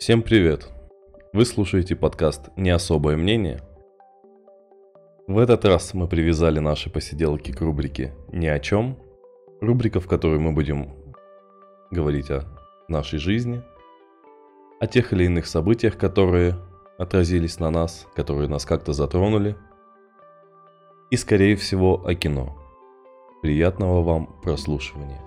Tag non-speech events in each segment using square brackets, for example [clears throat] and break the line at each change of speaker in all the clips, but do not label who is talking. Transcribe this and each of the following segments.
Всем привет! Вы слушаете подкаст «Не особое мнение». В этот раз мы привязали наши посиделки к рубрике «Ни о чем». Рубрика, в которой мы будем говорить о нашей жизни, о тех или иных событиях, которые отразились на нас, которые нас как-то затронули, и, скорее всего, о кино. Приятного вам прослушивания.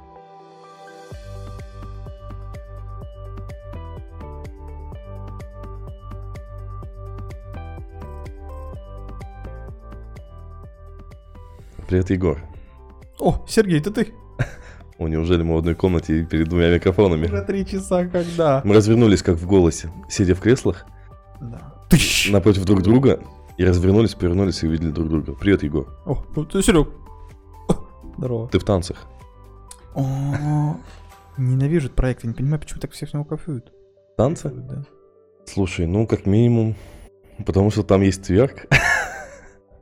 Привет, Егор.
О, Сергей, это ты?
О, неужели мы в одной комнате перед двумя микрофонами?
Уже три часа когда?
Мы развернулись, как в голосе, сидя в креслах,
Да. Тыщ!
напротив друг друга, и развернулись, повернулись и увидели друг друга. Привет, Егор.
О, ну ты, Серег. Здорово.
Ты в танцах?
О, ненавижу этот проект, я не понимаю, почему так все с него кайфуют.
Танцы?
Да.
Слушай, ну, как минимум, потому что там есть тверк.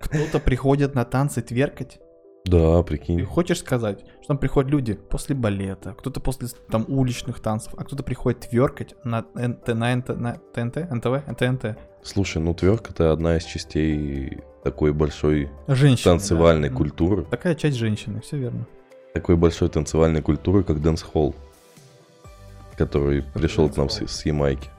Кто-то приходит на танцы тверкать.
Да,
Ты
прикинь.
хочешь сказать, что там приходят люди после балета, кто-то после там уличных танцев, а кто-то приходит тверкать на НТ, на НТ, на ТНТ, НТВ, НТНТ.
Слушай, ну, тверк это одна из частей такой большой
Женщина.
танцевальной
да.
культуры.
Такая часть женщины, все верно.
Такой большой танцевальной культуры, как dancehall, который пришел к нам с, с Ямайки.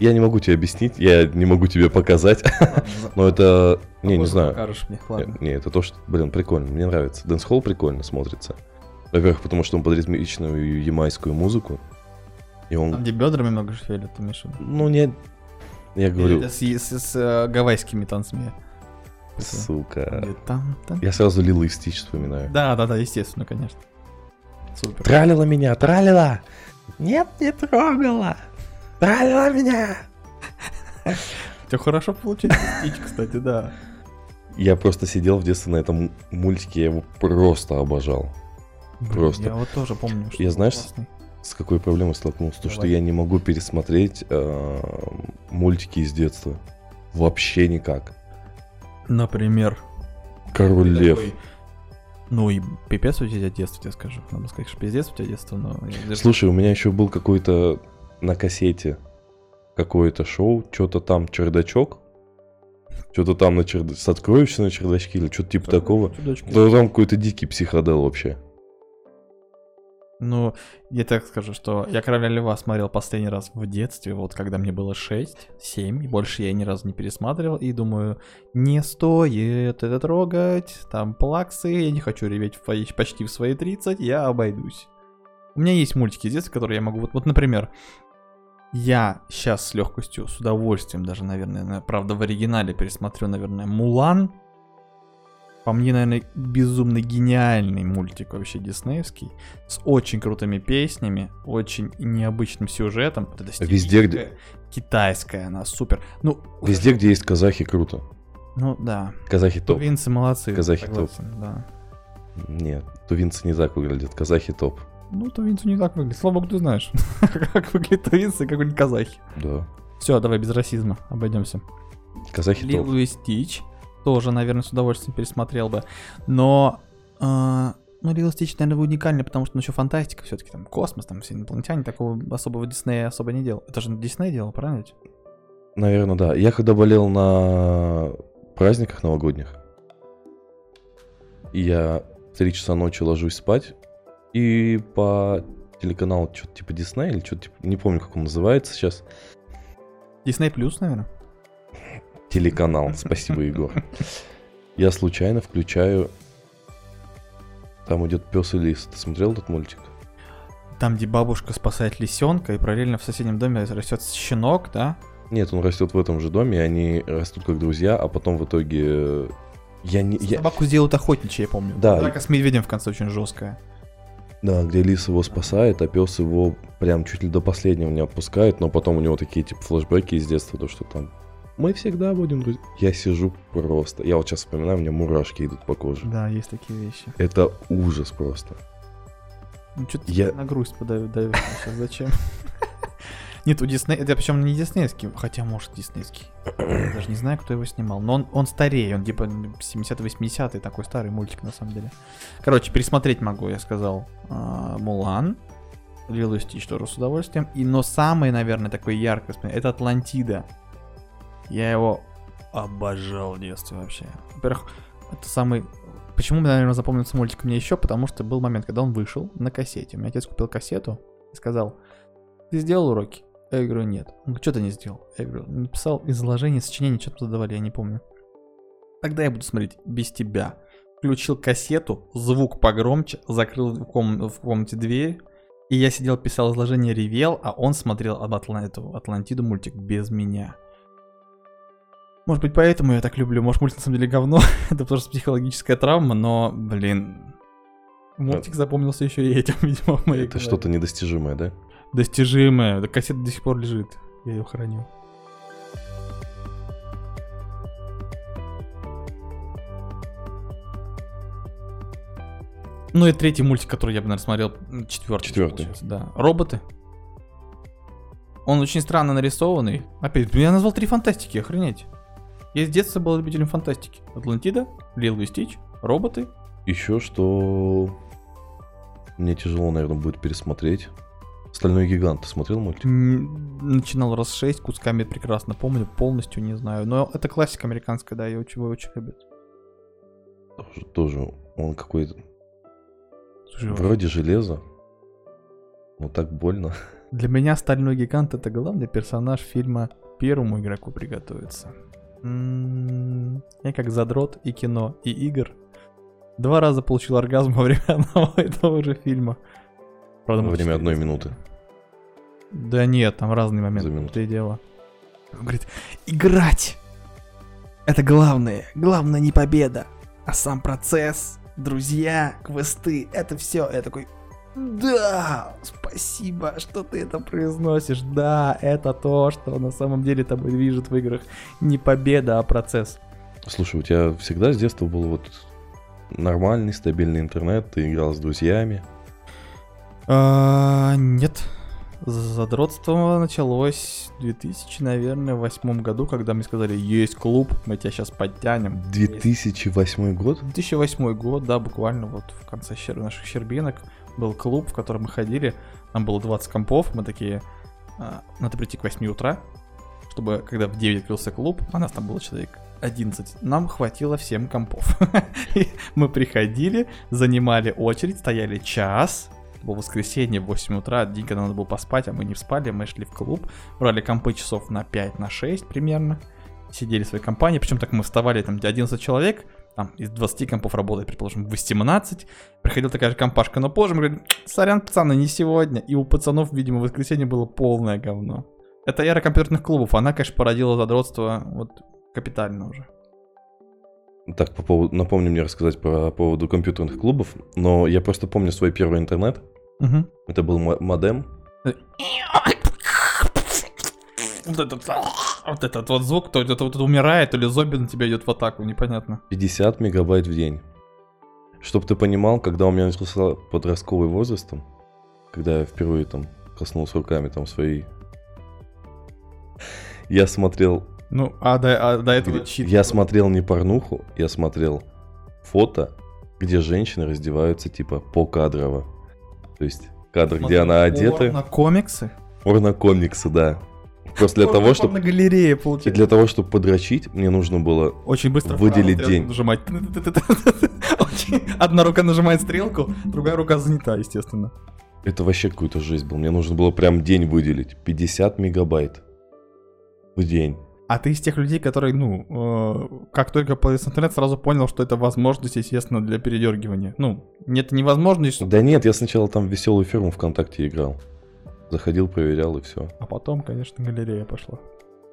Я не могу тебе объяснить, я не могу тебе показать, [laughs] но это... Не, не знаю.
Покажешь мне, ладно.
Не, это то, что, блин, прикольно, мне нравится. Dancehall прикольно смотрится. Во-первых, потому что он под ритмичную ямайскую музыку. И
Там,
он,
где бедрами много шевелят, ты виду?
ну, не... Я говорю,
С, с- с, э, гавайскими танцами.
сука.
Там, там.
Я сразу Лилу и Стич вспоминаю.
Да, да, да, естественно, конечно. Супер.
Тралила меня, тралила! Нет, не трогала! Тралила меня!
У тебя хорошо получилось, Стич, кстати, да.
Я просто сидел в детстве на этом мультике, я его просто обожал.
Блин,
Просто.
Я вот тоже помню, что
Я, знаешь,
классный.
С какой проблемой столкнулся? То, что
Давай.
я не могу пересмотреть э, мультики из детства. Вообще никак.
Например.
Король Лев.
такой, Ну и пипец у тебя детство, тебе скажу. Надо сказать, что пиздец у тебя детство, но...
Слушай, у меня еще был какой-то на кассете какое-то шоу, что-то там чердачок. Что-то там на черда... с сокровища на чердачке или что-то типа такого. Да там какой-то дикий психодел вообще.
Ну, я так скажу, что я Короля Льва смотрел последний раз в детстве, вот когда мне было 6, 7, и больше я ни разу не пересматривал, и думаю, не стоит это трогать, там плаксы, я не хочу реветь в почти в свои 30, я обойдусь. У меня есть мультики из детства, которые я могу, вот, вот например, я сейчас с легкостью, с удовольствием даже, наверное, на- правда в оригинале пересмотрю, наверное, Мулан, по мне, наверное, безумно гениальный мультик вообще диснеевский, с очень крутыми песнями, очень необычным сюжетом. Вот эта
Везде, где-
Китайская она, супер. Ну,
Везде, где есть казахи, круто.
ну да.
Казахи топ.
Тувинцы молодцы.
Казахи
согласен, Да.
Нет, тувинцы не так выглядят, казахи топ.
Ну, тувинцы не так выглядят. Слава богу, ты знаешь, [laughs] как выглядят тувинцы, как выглядят казахи.
Да.
Все, давай без расизма, обойдемся.
Казахи топ.
Лилу и Стич тоже, наверное, с удовольствием пересмотрел бы. Но, э, ну, Лилу и Стич, наверное, уникальный, потому что, ну, еще фантастика, все-таки там космос, там все инопланетяне, такого особого Диснея особо не делал. Это же Дисней делал, правильно ведь?
Наверное, да. Я когда болел на праздниках новогодних, и я в 3 часа ночи ложусь спать, и по телеканалу что-то типа Дисней или что-то типа, не помню, как он называется сейчас,
Дисней плюс, наверное.
телеканал, спасибо, Егор. Я случайно включаю, там идет пес и лис. Ты смотрел этот мультик?
Там, где бабушка спасает лисенка, и параллельно в соседнем доме растет щенок, да?
Нет, он растет в этом же доме, и они растут как друзья, а потом в итоге... э, Я не... Я...
Собаку сделают охотничьей, я помню.
Да.
Драка с медведем в конце очень жесткая.
Да, где лис его спасает, а пес его прям чуть ли до последнего не отпускает, но потом у него такие типа флешбеки из детства, то что там мы всегда будем друзья. Я сижу просто. Я вот сейчас вспоминаю, у меня мурашки идут по коже.
Да, есть такие вещи.
Это ужас просто.
Ну, что-то
Я-
на грусть подавит, давит [laughs] сейчас, зачем? Нет, у Дисней, это причем не диснейский, хотя может диснейский. Даже не знаю, кто его снимал. Но он, он старее, он типа 70-80-й, такой старый мультик на самом деле. Короче, пересмотреть могу, я сказал. а, Мулан. Лилу и Стич тоже с удовольствием. И, но самое, наверное, яркое воспоминание, это Атлантида. Я его обожал в детстве вообще. Во-первых, это самый... Почему, наверное, запомнился мультик мне еще? Потому что был момент, когда он вышел на кассете. У меня отец купил кассету и сказал, ты сделал уроки? Я говорю, нет. Он говорит, что ты не сделал? Я говорю, написал изложение, сочинение, что-то задавали, я не помню. Тогда я буду смотреть без тебя. Включил кассету, звук погромче, закрыл в, ком- в комнате дверь, и я сидел, писал изложение, ревел, а он смотрел об Атла- эту Атлантиду мультик без меня. Может быть, поэтому я так люблю. Может, мультик на самом деле говно. [laughs] Это просто психологическая травма, но, блин. Мультик запомнился еще и этим, [laughs] видимо, в моей
Это
голове.
что-то недостижимое, да?
Достижимое. Да кассета до сих пор лежит. Я ее храню. Ну и третий мультик, который я бы, наверное, смотрел, четвертый.
Четвертый.
Да. Роботы. Он очень странно нарисованный. Опять, я назвал три фантастики, охренеть. Я с детства был любителем фантастики. Атлантида, Лил и Стич, роботы.
Еще что мне тяжело, наверное, будет пересмотреть. Стальной гигант. Ты смотрел мультик?
Начинал раз шесть, кусками прекрасно помню, полностью не знаю. Но это классика американская, да, ее очень, очень любят.
Тоже, тоже он какой-то...
Слушай,
Вроде железо. Но так больно.
Для меня Стальной Гигант это главный персонаж фильма Первому игроку приготовиться. М, Я как задрот и кино, и игр. Два раза получил оргазм [laughs] во время одного и того же фильма. Правда,
Во время одной минуты.
Да нет, там разные моменты.
За минуту.
И дело. Он говорит, играть! Это главное. Главное не победа, а сам процесс, друзья, квесты, это все. Я такой, да, спасибо, что ты это произносишь. Да, это то, что на самом деле тобой движет в играх. Не победа, а процесс.
Слушай, у тебя всегда с детства был вот нормальный, стабильный интернет, ты играл с друзьями.
А, нет. Задротство началось в 2000, наверное, восьмом году, когда мне сказали, есть клуб, мы тебя сейчас подтянем.
2008 год?
2008 год, да, буквально вот в конце щер- наших щербинок был клуб, в котором мы ходили. Нам было 20 компов, мы такие, а, надо прийти к 8 утра, чтобы, когда в 9 открылся клуб, а нас там было человек 11, нам хватило всем компов. [laughs] Мы приходили, занимали очередь, стояли час, было воскресенье в 8 утра, день, когда надо было поспать, а мы не спали, мы шли в клуб, брали компы часов на 5, на 6 примерно, сидели в своей компании, причем так мы вставали, там 11 человек, там из 20 компов работает, предположим, 18, приходила такая же компашка, но позже мы говорим, сорян, пацаны, не сегодня, и у пацанов, видимо, воскресенье было полное говно. Это эра компьютерных клубов, она, конечно, породила задротство вот капитально уже.
Так, по поводу, напомни мне рассказать по поводу компьютерных клубов, но я просто помню свой первый интернет.
Мгм.
Это был мо- модем.
Вот этот, вот этот вот звук, то это вот умирает, или зомби на тебя идет в атаку, непонятно.
50 мегабайт в день. Чтоб ты понимал, когда у меня начался подростковый возраст, там, когда я впервые там коснулся руками там своей... Я смотрел...
Ну, а до, а до этого чит.
Я смотрел не порнуху, я смотрел фото, где женщины раздеваются типа покадрово. То есть кадр, где она одета.
На комиксы?
Порнокомиксы, да. Просто для того, чтобы...
На галерее
И
получается.
для того, чтобы подрочить, мне нужно было
Очень быстро
Выделить день.
нажимать. [laughs] Одна рука нажимает стрелку, другая рука занята, естественно.
Это вообще какую-то жесть был. Мне нужно было прям день выделить. 50 мегабайт в день.
А ты из тех людей, которые, ну, э, как только появился интернет, сразу понял, что это возможность, естественно, для передергивания. Ну, нет, невозможность,
Да нет, я сначала там в веселую фирму ВКонтакте играл. Заходил, проверял и все.
а потом, конечно, галерея пошла.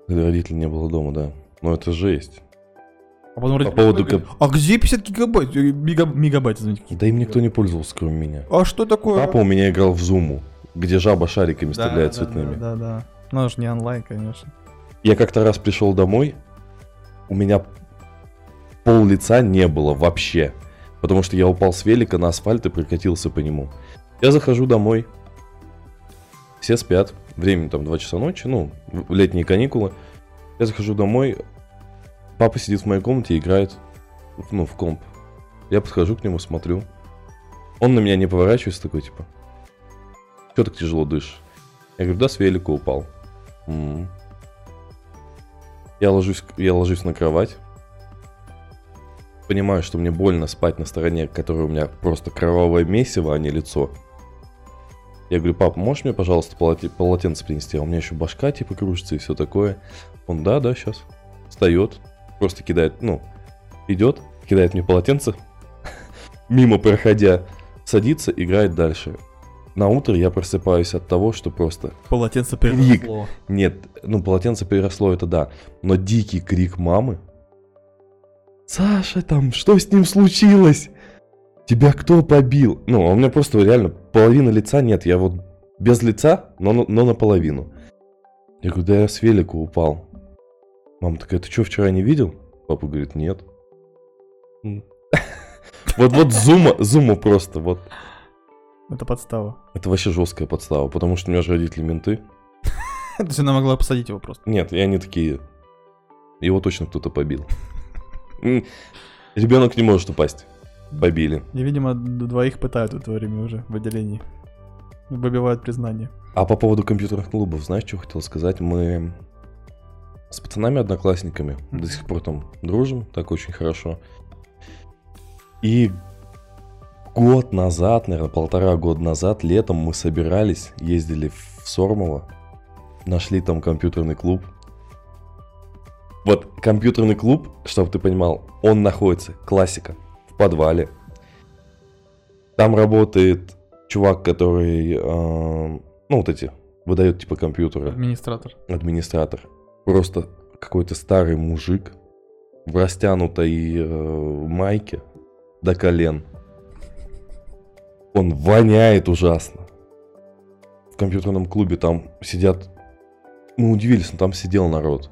Когда родителей не было дома, да. Но это жесть.
А потом
По поводу
А где 50 гигабайт? Э, мега- мегабайт, извините.
Да им никто не пользовался, кроме меня.
А что такое?
Папа у меня играл в Зуму, где жаба шариками
Да,
стреляет
да,
цветными.
Да, да, да. Ну, же не онлайн, конечно.
Я как-то раз пришел домой, у меня пол лица не было вообще. Потому что я упал с велика на асфальт и прокатился по нему. Я захожу домой. Все спят. Время там 2 часа ночи, ну, летние каникулы. Я захожу домой. Папа сидит в моей комнате и играет, ну, в комп. Я подхожу к нему, смотрю. Он на меня не поворачивается, такой, типа, Что так тяжело дышишь? Я говорю, да, с велика упал. «М». Я ложусь, я ложусь на кровать. Понимаю, что мне больно спать на стороне, которая у меня просто кровавое месиво, а не лицо. Я говорю, папа, можешь мне, пожалуйста, полоте- полотенце принести? А у меня еще башка типа кружится и все такое. Он, да, да, сейчас. Встает, просто кидает, ну, идет, кидает мне полотенце, [laughs] мимо проходя, садится, играет дальше. На утро я просыпаюсь от того, что просто...
Полотенце
Крик.
переросло.
Нет, ну, полотенце переросло, это да. Но дикий крик мамы. Саша, там, что с ним случилось? Тебя кто побил? Ну, а у меня просто реально половина лица нет. Я вот без лица, но, но наполовину. Я говорю, да я с велика упал. Мама такая, ты что, вчера не видел? Папа говорит, нет. М. Вот, вот зума, зума просто, вот.
Это подстава.
Это вообще жесткая подстава, потому что у меня же родители менты. [laughs]
То есть она могла посадить его просто.
Нет, и они такие. Его точно кто-то побил. Ребенок не может упасть. Побили.
И, видимо, двоих пытают в это время уже в отделении. Выбивают признание.
А по поводу компьютерных клубов, знаешь, что хотел сказать? Мы с пацанами-одноклассниками до сих пор там дружим, так очень хорошо. И год назад, наверное, полтора года назад, летом мы собирались, ездили в Сормово, нашли там компьютерный клуб. Вот компьютерный клуб, чтобы ты понимал, он находится, классика, в подвале. Там работает чувак, который, э, ну вот эти, выдает типа компьютеры
Администратор.
администратор. Просто какой-то старый мужик в растянутой э, майке до колен. Он воняет ужасно. В компьютерном клубе там сидят... Мы удивились, но там сидел народ.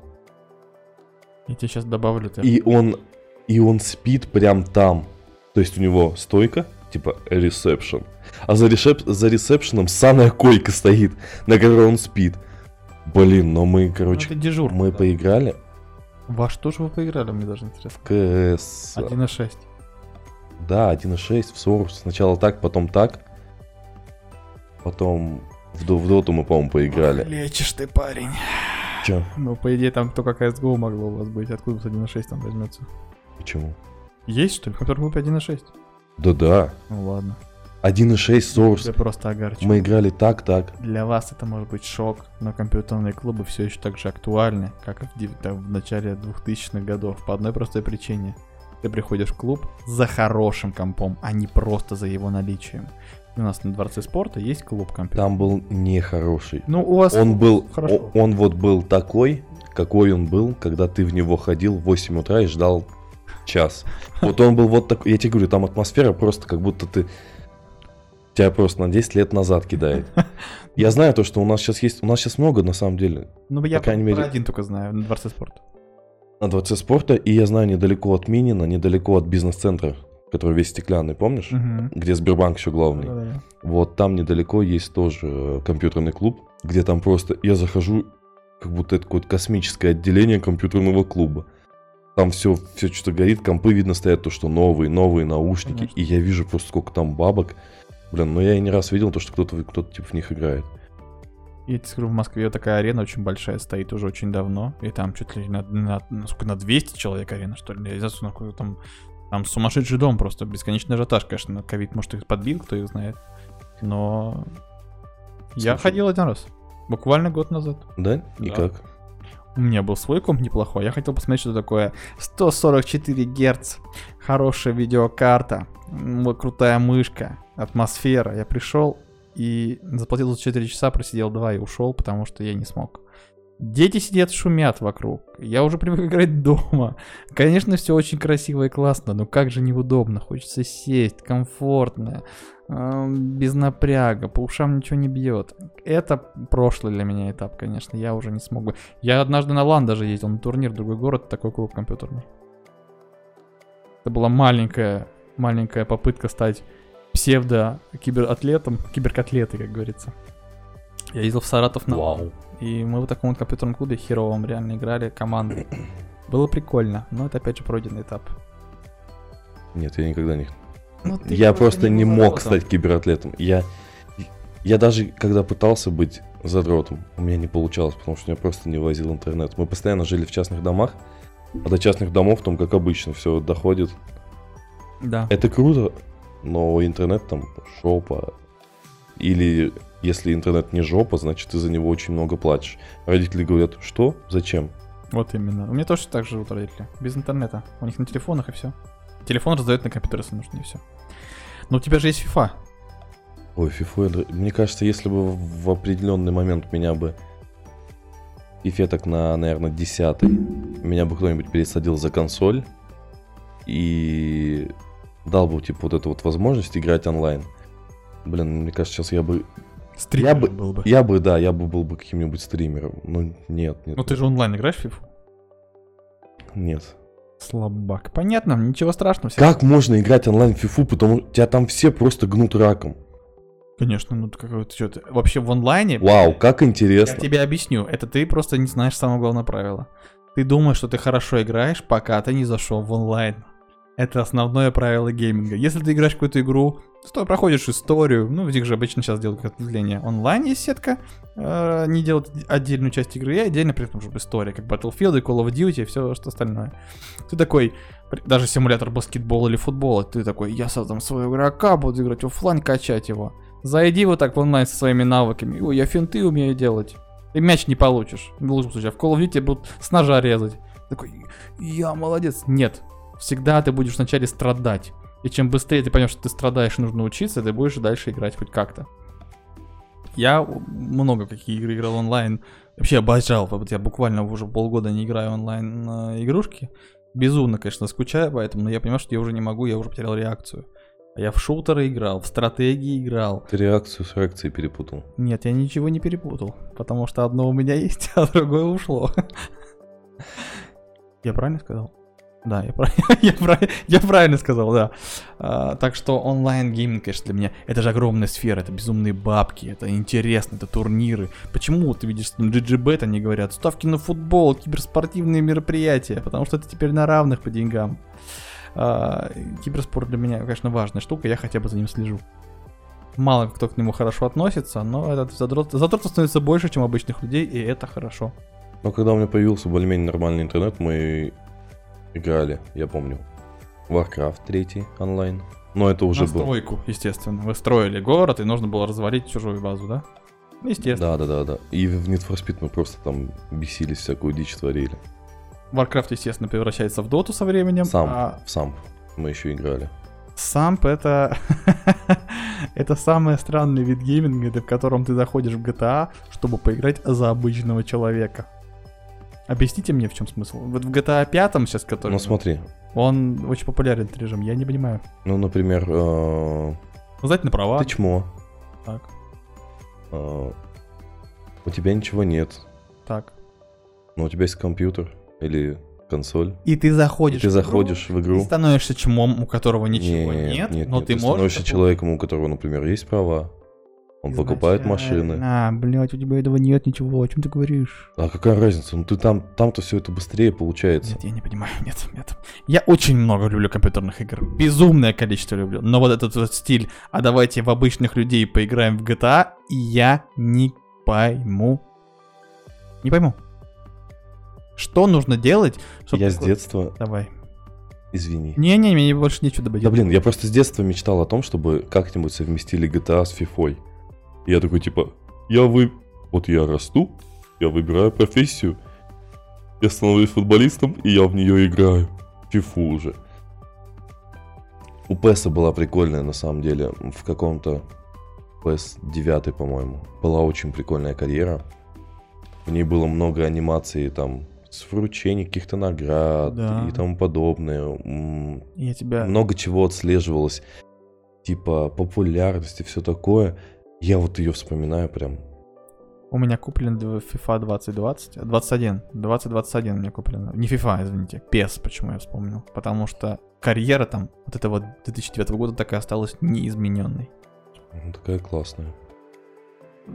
Я тебе сейчас добавлю. ты-
И он, и он спит прям там. То есть у него стойка, типа ресепшн. А за, ресеп, за ресепшеном саная койка стоит, на которой он спит. Блин, но мы,
Ну,
короче,
это дежурка.
мы
да.
поиграли
Во что же вы поиграли, мне даже интересно.
в КС.
1.6.
Да, 1.6 в Сорус. Сначала так, потом так. Потом в, в Доту мы, по-моему, поиграли.
Лечишь ты, парень.
Чё?
Ну, по идее, там только CSGO могло у вас быть. Откуда 1.6 там возьмется?
Почему?
Есть, что ли? В котором группе 1.6?
Да-да.
Ну ладно.
1.6 Сорус.
Я просто огарчу.
Мы играли так, так.
Для вас это может быть шок, но компьютерные клубы все еще так же актуальны, как и в, в начале 2000-х годов. По одной простой причине. Ты приходишь в клуб за хорошим компом, а не просто за его наличием. У нас на Дворце спорта есть клуб компьютер.
Там был нехороший.
Ну, у вас...
Он был,
Хорошо.
он вот был такой, какой он был, когда ты в него ходил в 8 утра и ждал час. Вот он был вот такой, я тебе говорю, там атмосфера просто как будто ты тебя просто на 10 лет назад кидает. [laughs] Я знаю то, что у нас сейчас есть, у нас сейчас много на самом деле
Ну, я
по крайней мере-
один только знаю, на Дворце спорта.
На дворце спорта, и я знаю недалеко от Минина, недалеко от бизнес-центра, который весь стеклянный, помнишь?
Мгм.
Где Сбербанк еще главный.
Да-да-да.
Вот там недалеко есть тоже э, компьютерный клуб, где там просто я захожу, как будто это какое-то космическое отделение компьютерного клуба. Там все, все что-то горит, компы видно стоят, то, что новые, новые наушники.
Конечно.
И я вижу просто сколько там бабок. Блин, ну я и не раз видел то, что кто-то, кто-то типа в них играет.
Я тебе скажу, в Москве такая арена очень большая стоит уже очень давно. И там чуть ли на, на, на, сколько, на 200 человек арена, что ли. Я не знаю, там... Там сумасшедший дом просто, бесконечный ажиотаж, конечно. Ковид, может, их подбил, кто их знает. Но... Я
Слушай.
ходил один раз. Буквально год назад.
Да? И
Да.
как?
У меня был свой комп неплохой. Я хотел посмотреть, что такое 144 Гц. Хорошая видеокарта. Крутая мышка. Атмосфера. Я пришел и заплатил за 4 часа, просидел 2 и ушел, потому что я не смог. Дети сидят, шумят вокруг. Я уже привык играть дома. Конечно, все очень красиво и классно, но как же неудобно. Хочется сесть, комфортно, эм, без напряга, по ушам ничего не бьет. Это прошлый для меня этап, конечно. Я уже не смогу. Я однажды на лан даже ездил на турнир другой город, такой клуб компьютерный. Это была маленькая, маленькая попытка стать псевдо-кибератлетом, киберкотлетой, как говорится. Я ездил в Саратов на
Вау.
и мы в таком вот компьютерном клубе херовом реально играли командой. Было прикольно, но это опять же пройденный этап.
Нет, я никогда не...
Ну, ты
Я
просто не
не мог стать кибератлетом. Я... Я даже, когда пытался быть задротом, у меня не получалось, потому что меня просто не возил интернет. Мы постоянно жили в частных домах, а до частных домов там, как обычно, все доходит.
Да.
Это круто, но интернет там жопа. Или если интернет не жопа, значит ты за него очень много платишь. Родители говорят, что? Зачем?
Вот именно. У меня тоже так живут родители. Без интернета. У них на телефонах и все. Телефон раздает на компьютер, если нужно, и все. Но у тебя же есть FIFA.
Ой, др- мне кажется, если бы в определенный момент меня бы фифе так на, наверное, десятый, меня бы кто-нибудь пересадил за консоль и дал бы, типа, вот эту вот возможность играть онлайн. Блин, мне кажется, сейчас я бы...
Стример
бы-
был бы.
Я бы, да, я бы был бы каким-нибудь стримером. Ну, нет, нет,
Ну ты же онлайн играешь в FIFA?
нет.
Слабак. Понятно, ничего страшного. всё.
Как можно играть онлайн в фифу, потому что тебя там все просто гнут раком?
Конечно, ну ты какой ты что ты. Вообще в онлайне.
Вау, как
Я
интересно.
тебе объясню. Это ты просто не знаешь самое главное правило. Ты думаешь, что ты хорошо играешь, пока ты не зашел в онлайн. Это основное правило гейминга. Если ты играешь в какую-то игру, то проходишь историю, ну, в них же обычно сейчас делают отделение. Онлайн есть сетка, э, не делают отдельную часть игры, и отдельно при этом, чтобы история, как Battlefield и Call of Duty и все что остальное. Ты такой, даже симулятор баскетбола или футбола, ты такой, я создам своего игрока, буду играть оффлайн, качать его. Зайди вот так в онлайн со своими навыками. Ой, я финты умею делать. Ты мяч не получишь. В лучшем случае. А в Call of Duty будут с ножа резать. Такой, я молодец. Нет. Всегда ты будешь вначале страдать. И чем быстрее ты поймешь, что ты страдаешь и нужно учиться, ты будешь дальше играть хоть как-то. Я много какие игры играл онлайн. Вообще обожал. Вот я буквально уже полгода не играю онлайн на игрушки. Безумно, конечно, скучаю поэтому, но я понимаю, что я уже не могу, я уже потерял реакцию. А я в шутеры играл, в стратегии играл.
Ты реакцию с реакцией перепутал.
Нет, я ничего не перепутал, потому что одно у меня [laughs] есть, а другое ушло. [laughs] Я правильно сказал? Да, я, прав- [laughs] я, я правильно сказал, да. А, так что онлайн гейминг, конечно, для меня это же огромная сфера, это безумные бабки, это интересно, это турниры. Почему ты видишь, что на GGBet они говорят, ставки на футбол, киберспортивные мероприятия, потому что это теперь на равных по деньгам. А, киберспорт для меня, конечно, важная штука, я хотя бы за ним слежу. Мало кто к нему хорошо относится, но этот задрот, задротов становится больше, чем обычных людей, и это хорошо.
Но когда у меня появился более-менее нормальный интернет, мы играли, я помню, Warcraft 3 онлайн. Но это уже
На
был.
стройку, естественно. Вы строили город, и нужно было развалить чужую базу, да? Естественно.
Да, да, да, да. И в Need for Speed мы просто там бесились, всякую дичь творили.
Warcraft, естественно, превращается в доту со временем.
Сам,
а
в сам мы еще играли.
Самп это... [laughs] это самый странный вид гейминга, в котором ты заходишь в GTA, чтобы поиграть за обычного человека. Объясните мне, в чем смысл. Вот в GTA 5 сейчас, который...
Ну смотри,
Он очень популярен, этот режим, я не понимаю.
ну, например, э,
Сдать на права.
ты чмо,
Так,
э, у тебя ничего нет,
так.
но у тебя есть компьютер или консоль,
И ты
и
заходишь
ты
в игру,
заходишь в
и
игру.
становишься чмом, у которого ничего нет,
нет,
но
нет,
ты, можешь...
становишься
это
человеком, у которого, например, есть права, он покупает машины.
А, блядь, у тебя этого нет ничего, о чем ты говоришь?
А какая разница? Ну ты там, там-то все это быстрее получается.
Нет, я не понимаю, [laughs] нет, нет. Я очень много люблю компьютерных игр. Безумное количество люблю. Но вот этот вот стиль, а давайте в обычных людей поиграем в GTA, я не пойму. Не пойму. Что нужно делать, чтобы...
Я с детства,
Давай.
извини.
Не-не, мне больше нечего добавить.
Да блин, я просто с детства мечтал о том, чтобы как-нибудь совместили GTA с FIFA. И я такой типа, я вы... Вот я расту, я выбираю профессию, я становлюсь футболистом, и я в нее играю. Фифу уже. У PES была прикольная, на самом деле, в каком-то PES 9, по-моему. Была очень прикольная карьера. В ней было много анимаций, там, с вручения каких-то наград
Да.
и тому подобное.
Я тебя...
много чего отслеживалось, типа популярности, все такое. Я вот ее вспоминаю прям.
У меня куплен FIFA 2020, а, 21, 2021 у меня куплено. Не FIFA, извините, PES, почему я вспомнил. Потому что карьера там, вот этого 2009 года так и осталась неизмененной.
Ну, Такая классная.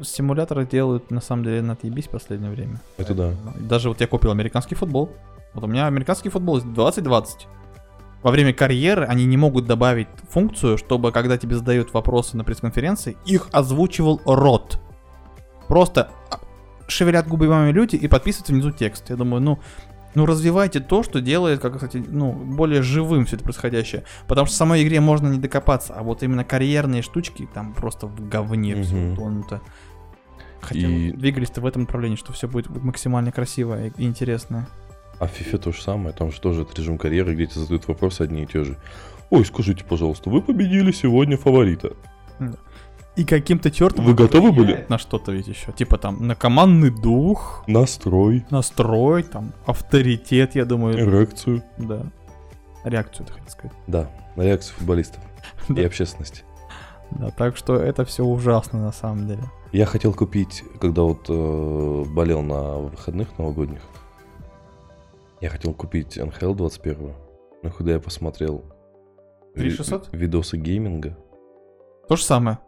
Симуляторы делают, на самом деле, на отъебись в последнее время.
Это да.
Даже вот я купил американский футбол. Вот у меня американский футбол 2020. Во время карьеры они не могут добавить функцию, чтобы когда тебе задают вопросы на пресс-конференции, их озвучивал рот. Просто а, шевелят губами люди и подписывают внизу текст. Я думаю, ну, ну развивайте то, что делает, как, кстати, ну, более живым все это происходящее. Потому что в самой игре можно не докопаться, а вот именно карьерные штучки там просто в говне все
Мгм.
утонуто. Хотя
И-
двигались-то в этом направлении, что все будет максимально красиво и, и интересно.
А в FIFA то же самое, там же тоже этот режим карьеры, где тебе задают вопросы одни и те же. Ой, скажите, пожалуйста, вы победили сегодня фаворита.
И каким-то чертом
Вы готовы были?
на что-то ведь еще. Типа там на командный дух,
Настрой,
настрой, там авторитет, я думаю,
эрекцию.
да. Реакцию, ты хотел сказать.
Да, на реакцию футболистов [laughs] и общественности.
Да, так что это все ужасно на самом деле.
Я хотел купить, когда вот э, болел на выходных новогодних, я хотел купить NHL 21, но когда я посмотрел ви-
3600?
видосы гейминга,
То же самое.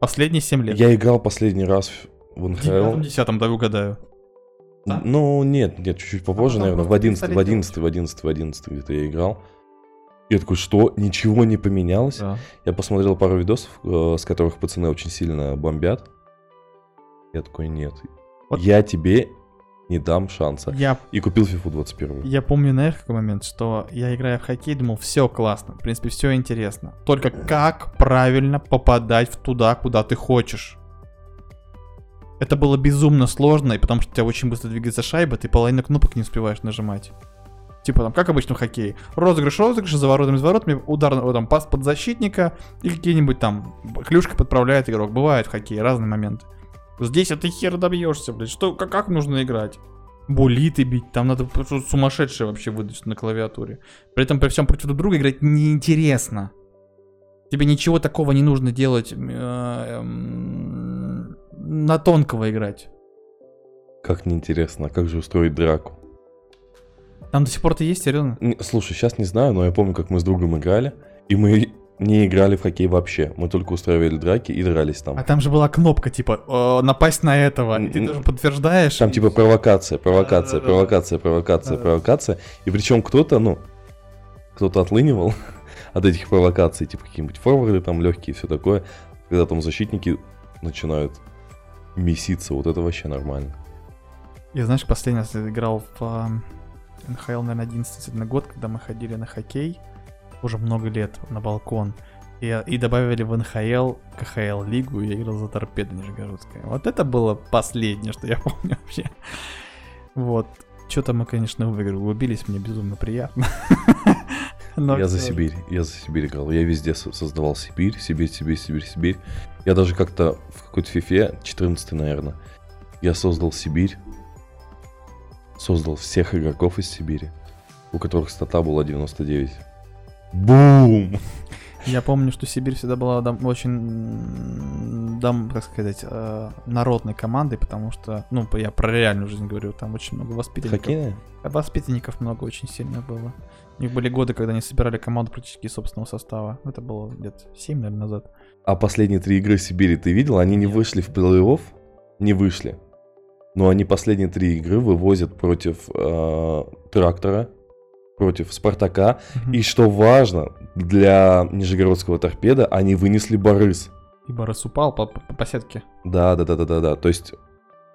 Последние 7 лет.
я играл последний раз в- в
В
NHL.
10 да, угадаю. Да?
Ну, нет, нет, чуть-чуть попозже,
потом
наверное, в
просто
11, в
перестали
11, в 11, в 11 где-то я играл. Я такой, что? Ничего не поменялось?
Да.
Я посмотрел пару видосов, э, с которых пацаны очень сильно бомбят. Я такой, нет,
Вот-
я тебе не дам шанса.
Я,
И купил FIFA 21.
я помню, знаешь, какой момент, что я играю в хоккей, думал, все классно, в принципе, все интересно. Только как правильно попадать в туда, куда ты хочешь. Это было безумно сложно, и потому что у тебя очень быстро двигается шайба, ты половину кнопок не успеваешь нажимать. Типа там, как обычно в хоккее. Розыгрыш, розыгрыш, за воротами, за воротами, удар, вот там, пас под защитника, и какие-нибудь там клюшка подправляет игрок. Бывает в хоккее разные моменты. Здесь это хер добьешься, блядь. Что, как, как нужно играть? Булиты бить, там надо сумасшедшее вообще выдать на клавиатуре. При этом при всем против друг друга играть неинтересно. Тебе ничего такого не нужно делать э, эм, на тонкого играть.
Как неинтересно, а как же устроить драку?
Там до сих пор-то есть, серьезно?
Слушай, сейчас не знаю, но я помню, как мы с другом играли, и мы не играли в хоккей вообще. Мы только устраивали драки и дрались там.
А там же была кнопка, типа, э, напасть на этого. И ты тоже подтверждаешь.
Там типа провокация, провокация, провокация, провокация, провокация. И причем кто-то, ну, кто-то отлынивал от этих провокаций, типа какие-нибудь форварды там легкие и все такое. Когда там защитники начинают меситься, вот это вообще нормально.
Я, знаешь, последний раз играл в а, НХЛ, наверное, 11 на год, когда мы ходили на хоккей, уже много лет, на балкон. И, и добавили в НХЛ, КХЛ лигу, и я играл за торпедо Нижегородская. Вот это было последнее, что я [laughs] помню вообще. Вот. Что-то мы, конечно, выиграли, убились, мне безумно приятно. [laughs] Но
я за. Сибирь, я за Сибирь играл. Я везде со- создавал Сибирь, Сибирь, Сибирь, Сибирь, Сибирь. Я даже как-то в какой-то фифе, 14 наверное, я создал Сибирь. Создал всех игроков из Сибири, у которых стата была 99. Бум!
Я помню, что Сибирь всегда была дам- очень, м, дам, как сказать, э, народной командой, потому что, ну, я про реальную жизнь говорю, там очень много воспитанников.
Хоккейная?
А Воспитанников много очень сильно было. У них были годы, когда они собирали команду практически собственного состава. Это было лет 7, наверное, назад.
А последние три игры Сибири ты видел? Они не
Нет.
вышли в плей-офф, не вышли. Но они последние три игры вывозят против э, Трактора, против Спартака. И что важно, для Нижегородского торпеда они вынесли Борис.
И Борис упал по, по, по сетке.
Да, да, да, да, да, да. То есть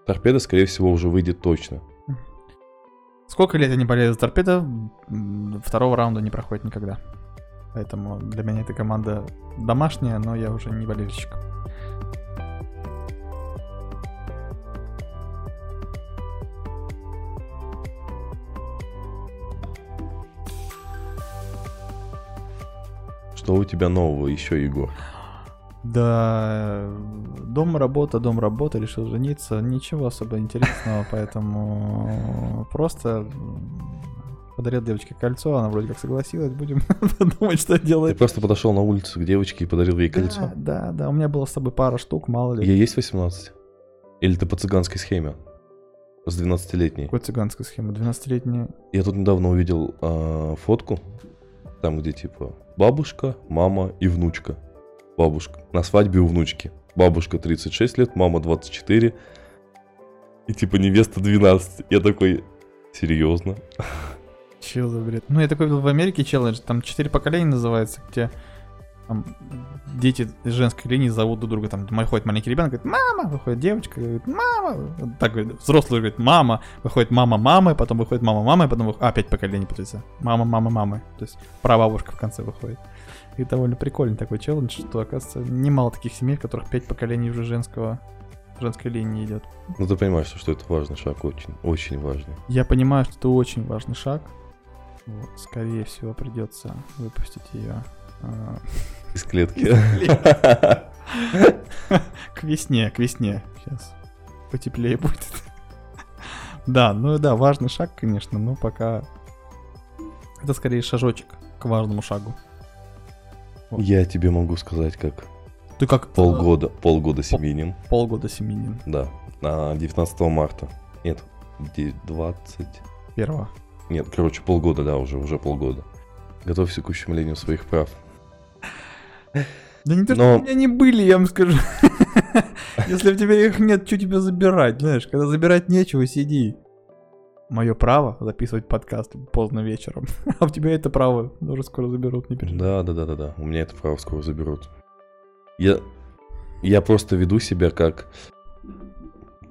торпеда, скорее всего, уже выйдет точно.
Сколько лет я не болею за торпедо, м, второго раунда не проходит никогда. Поэтому для меня эта команда домашняя, но я уже не болельщик.
Что у тебя нового еще, Егор?
Да, дом, работа, дом, работа, решил жениться. Ничего особо интересного, [laughs] поэтому просто подарил девочке кольцо, она вроде как согласилась, будем [laughs] думать, что
Ты
делать.
просто подошел на улицу к девочке и подарил ей кольцо?
Да, да, да, у меня было с собой пара штук, мало ли.
Ей есть 18? Или ты по цыганской схеме? С 12-летней?
Какой цыганская схема? 12-летняя.
Я тут недавно увидел а, фотку, там где типа бабушка, мама и внучка. Бабушка на свадьбе у внучки. Бабушка 36 лет, мама 24. И типа невеста 12. Я такой, серьезно?
Чё за бред? Ну, я такой видел в Америке челлендж, там четыре поколения называется, где там, дети женской линии зовут друг друга, там выходит маленький ребенок, говорит, мама, выходит девочка, говорит, мама, так говорит, взрослый говорит, мама, выходит мама мамы, потом выходит мама мамы, потом выходит, а, опять поколение путается, мама, мама, мамы, то есть прабабушка в конце выходит. И довольно прикольный такой челлендж, что, оказывается, немало таких семей, в которых пять поколений уже женского, женской линии идет.
Ну ты понимаешь, что это важный шаг, очень, очень важный.
Я понимаю, что это очень важный шаг. Вот, скорее всего, придется выпустить ее
Из [laughs] клетки.
к весне, к весне. Сейчас потеплее будет. Да, ну да, важный шаг, конечно, но пока это скорее шажочек к важному шагу.
Я тебе могу сказать, как
Ты как
полгода, полгода семейным,
полгода семенин
да, на 19 марта. Нет, де- 20...
первого.
Нет, короче, полгода, да, уже, уже полгода. Готовься к ущемлению своих прав.
Да не то, что
Но-
у меня не были, я вам скажу. [laughs] Если у тебя их нет, что тебя забирать, знаешь? Когда забирать нечего, сиди. Мое право записывать подкаст поздно вечером. [laughs] А у тебя это право уже скоро заберут, не переживай.
Да, да, да, да, да. У меня это право скоро заберут. Я, я просто веду себя как...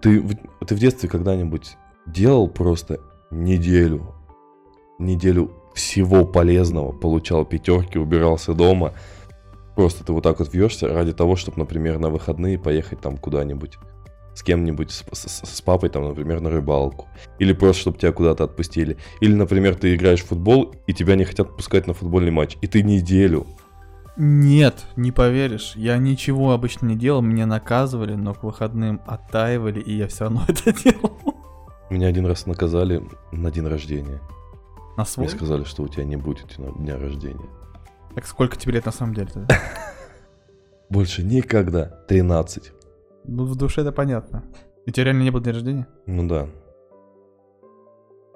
Ты, ты в детстве когда-нибудь делал просто неделю, неделю всего полезного, получал пятерки, убирался дома. Просто ты вот так вот вьешься ради того, чтобы, например, на выходные поехать там куда-нибудь с кем-нибудь, с, с- с папой, там, например, на рыбалку. Или просто, чтобы тебя куда-то отпустили. Или, например, ты играешь в футбол, и тебя не хотят пускать на футбольный матч. И ты неделю.
Нет, не поверишь. Я ничего обычно не делал, меня наказывали, но к выходным оттаивали, и я все равно [laughs] это делал.
Меня один раз наказали на день рождения.
На свой?
Мне сказали, что у тебя не будет дня- дня рождения.
Так сколько тебе лет на самом деле? [laughs]
Больше никогда. 13.
Ну, в душе это понятно. У тебя реально не было дня рождения?
Ну да.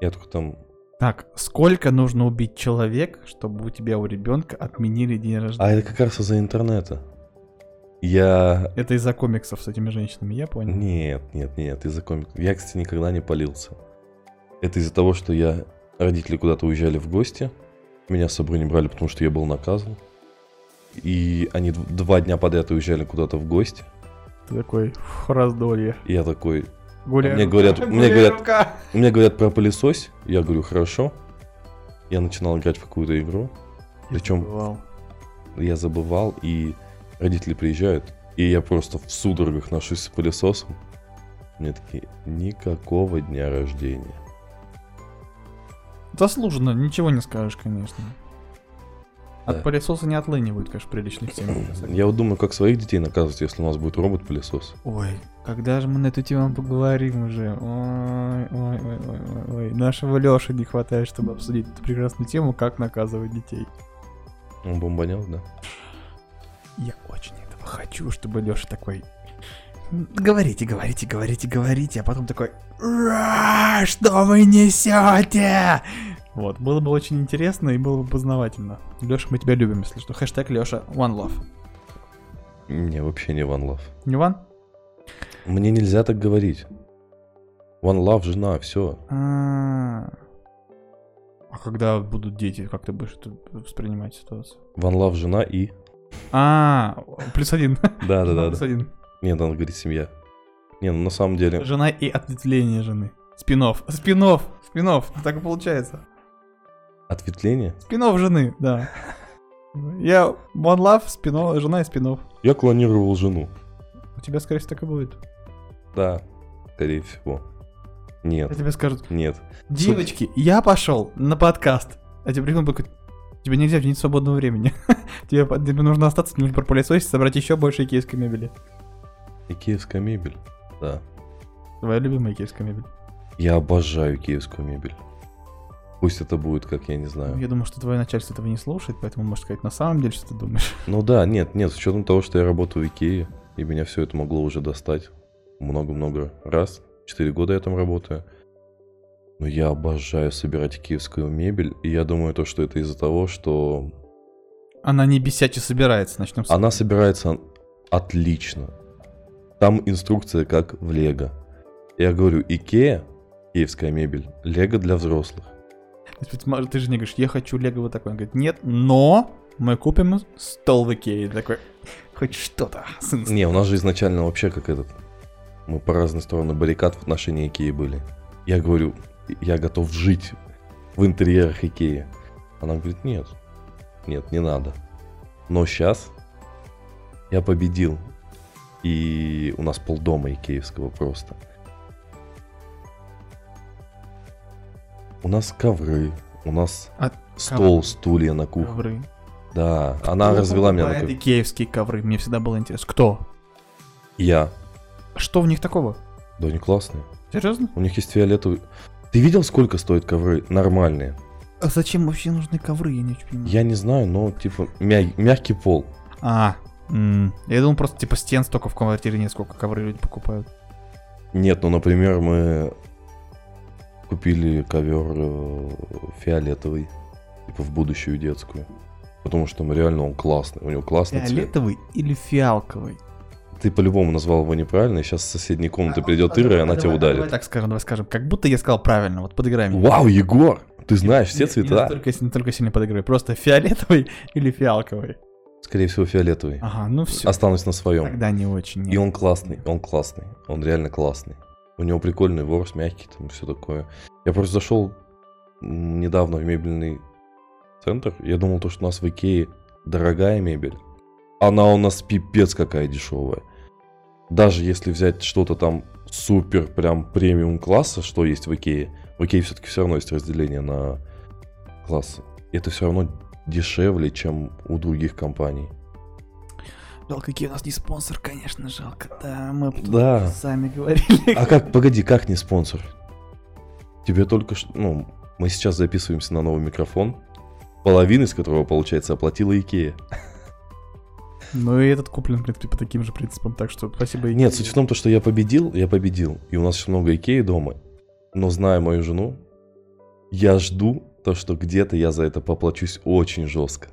Я только там...
Так, сколько нужно убить человек, чтобы у тебя у ребенка отменили день
А
рождения?
это как раз из-за интернета. Я...
Это из-за комиксов с этими женщинами, я понял.
Нет, нет, нет, из-за комиксов. Я, кстати, никогда не полился. Это из-за того, что я... Родители куда-то уезжали в гости. Меня с собой не брали, потому что я был наказан. И они дв- два дня подряд уезжали куда-то в гости.
Ты такой, «Фух, раздолье.
И я такой,
Гуляй.
Мне говорят- мне
гуляй,
говорят-
рука.
Мне говорят про пылесос, я говорю, хорошо. Я начинал играть в какую-то игру, Причем-
Забывал.
я забывал, и родители приезжают, и я просто в судорогах ношусь с пылесосом. Мне такие, никакого дня рождения.
Заслуженно, ничего не скажешь, конечно. От
Да.
пылесоса не отлынивают, конечно, приличных тем.
Я вот думаю, как своих детей наказывать, если у нас будет робот-пылесос.
Ой, когда же мы на эту тему поговорим уже? Ой, ой, ой, ой, ой. Нашего Лёши не хватает, чтобы обсудить эту прекрасную тему, как наказывать детей.
Он бомбанял, да?
Я очень этого хочу, чтобы Лёша такой... «М, Говорите, говорите, говорите, говорите, а потом такой... «Ура, Что вы несете? Вот, было бы очень интересно и было бы познавательно. Лёша, мы тебя любим, если что. Хэштег Лёша One Love.
Не, вообще не One Love.
Не One?
Мне нельзя так говорить. One Love, жена, все.
А А когда будут дети, как ты будешь это воспринимать ситуацию?
One Love, жена и...
А, плюс один.
Да, да, да,
Плюс один.
Нет, надо говорить семья. Не, ну на самом деле...
Жена и ответвление жены. Спинов. Спинов. Спинов. Так и получается.
Ответвление?
Спинов жены, да. Я One Love, спинов, жена и спинов.
Я клонировал жену.
У тебя, скорее всего, так и будет.
Да, скорее всего. Нет,
Я тебе скажут,
нет.
девочки, я пошел на подкаст. А тебе прикол такой, тебе нельзя, нет свободного времени. [laughs] тебе, тебе нужно остаться, нужно пропылесосить, собрать еще больше икеевской мебели.
Киевская мебель. Да.
Твоя любимая икеевская мебель.
Я обожаю киевскую мебель. Пусть это будет, как я не знаю.
Я думаю, что твое начальство этого не слушает, поэтому можешь сказать на самом деле, что ты думаешь. [laughs]
Ну да, нет, нет, с учетом того, что я работаю в Икее, и меня все это могло уже достать много-много раз. Четыре года я там работаю. Но я обожаю собирать киевскую мебель, и я думаю, то, что это из-за того, что
Она не бесяче собирается, начнем с
она собирается отлично. Там инструкция как в Лего. Я говорю, Икея, киевская мебель, Лего для взрослых.
Ты же не говоришь, я хочу лего вот такой. Он говорит, нет, но мы купим стол в Икее. Такой, хоть что-то.
Не, у нас же изначально вообще как этот... Мы по разные стороны баррикад в отношении Икеи были. Я говорю, я готов жить в интерьерах Икеи. Она говорит, нет, нет, не надо. Но сейчас я победил. И у нас полдома икеевского просто. У нас ковры, у нас
А
стол, стулья на кухне.
Ковры.
Да, она
Кто
развела меня на
покупает
ков-
икеевские ковры, мне всегда было интересно. Кто?
Я.
Что в них такого?
Да они классные.
Серьезно?
У них есть фиолетовый. Ты видел, сколько стоят ковры нормальные?
А зачем вообще нужны ковры, я не понимаю.
Я не знаю, но типа мя- мягкий пол.
А, м, я думал просто типа стен столько в квартире нет, сколько ковры люди покупают.
Нет, ну, например, мы купили ковер э, фиолетовый, типа в будущую детскую. Потому что ну, реально он классный, у него классный цвет.
Фиолетовый или фиалковый?
Ты по-любому назвал его неправильно, и сейчас с соседней комнаты придет Ира, и она тебя
Давай
ударит.
так скажем, давай скажем, как будто я сказал правильно, вот подыграй мне.
Вау, Егор! Ты знаешь все
Не- Не
цвета?
настолько, не настолько сильно подыграй, просто фиолетовый [laughs] или фиалковый.
Скорее всего, фиолетовый.
Ага, ну все.
Останусь на своем.
Тогда не очень.
И
нет.
он классный, он классный. Он реально классный. У него прикольный ворс, мягкий, там все такое. Я просто зашел недавно в мебельный центр. Я думал, то, что у нас в Икее дорогая мебель. Она у нас пипец какая дешевая. Даже если взять что-то там супер прям премиум класса, что есть в Икее, в Икее все-таки все равно есть разделение на классы. И это все равно дешевле, чем у других компаний.
Жалко, какие у нас не спонсор, конечно, жалко. Да, мы
Да.
сами говорили.
А как, погоди, как не спонсор? Тебе только что, ну, мы сейчас записываемся на новый микрофон, половина из которого, получается, оплатила Икея.
Ну и этот куплен, в принципе, по таким же принципам, так что спасибо. Икее.
Нет, суть в том, то, что я победил, я победил, и у нас еще много Икеи дома, но зная мою жену, я жду то, что где-то я за это поплачусь очень жестко.